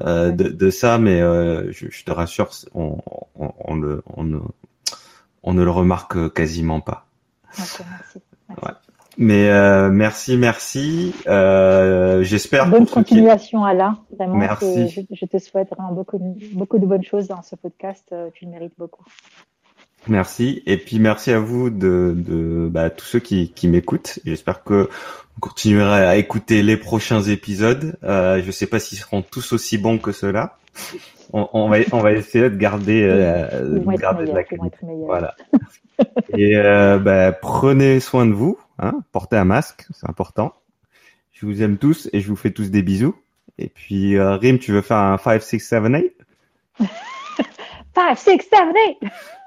euh, de, de ça, mais euh, je, je te rassure, on, on, on le, on ne, on ne le remarque quasiment pas. Ok, merci. Merci. Ouais. Mais euh, merci, merci. Euh, J'espère Bonne continuation, Alain. Vraiment, Merci. Je, je te souhaite vraiment beaucoup, beaucoup de bonnes choses dans ce podcast. euh, Tu le mérites beaucoup. Merci. Et puis merci à vous de, de bah, tous ceux qui, qui m'écoutent. J'espère que vous continuerez à écouter les prochains épisodes. Euh, je sais pas s'ils seront tous aussi bons que ceux-là. On, on va on va essayer de garder, euh, de garder de la qualité. Voilà. Et euh, bah, prenez soin de vous. Hein, portez un masque, c'est important. Je vous aime tous et je vous fais tous des bisous. Et puis euh, Rim, tu veux faire un 5, 6, 7, 8 Five, six, seven, eight.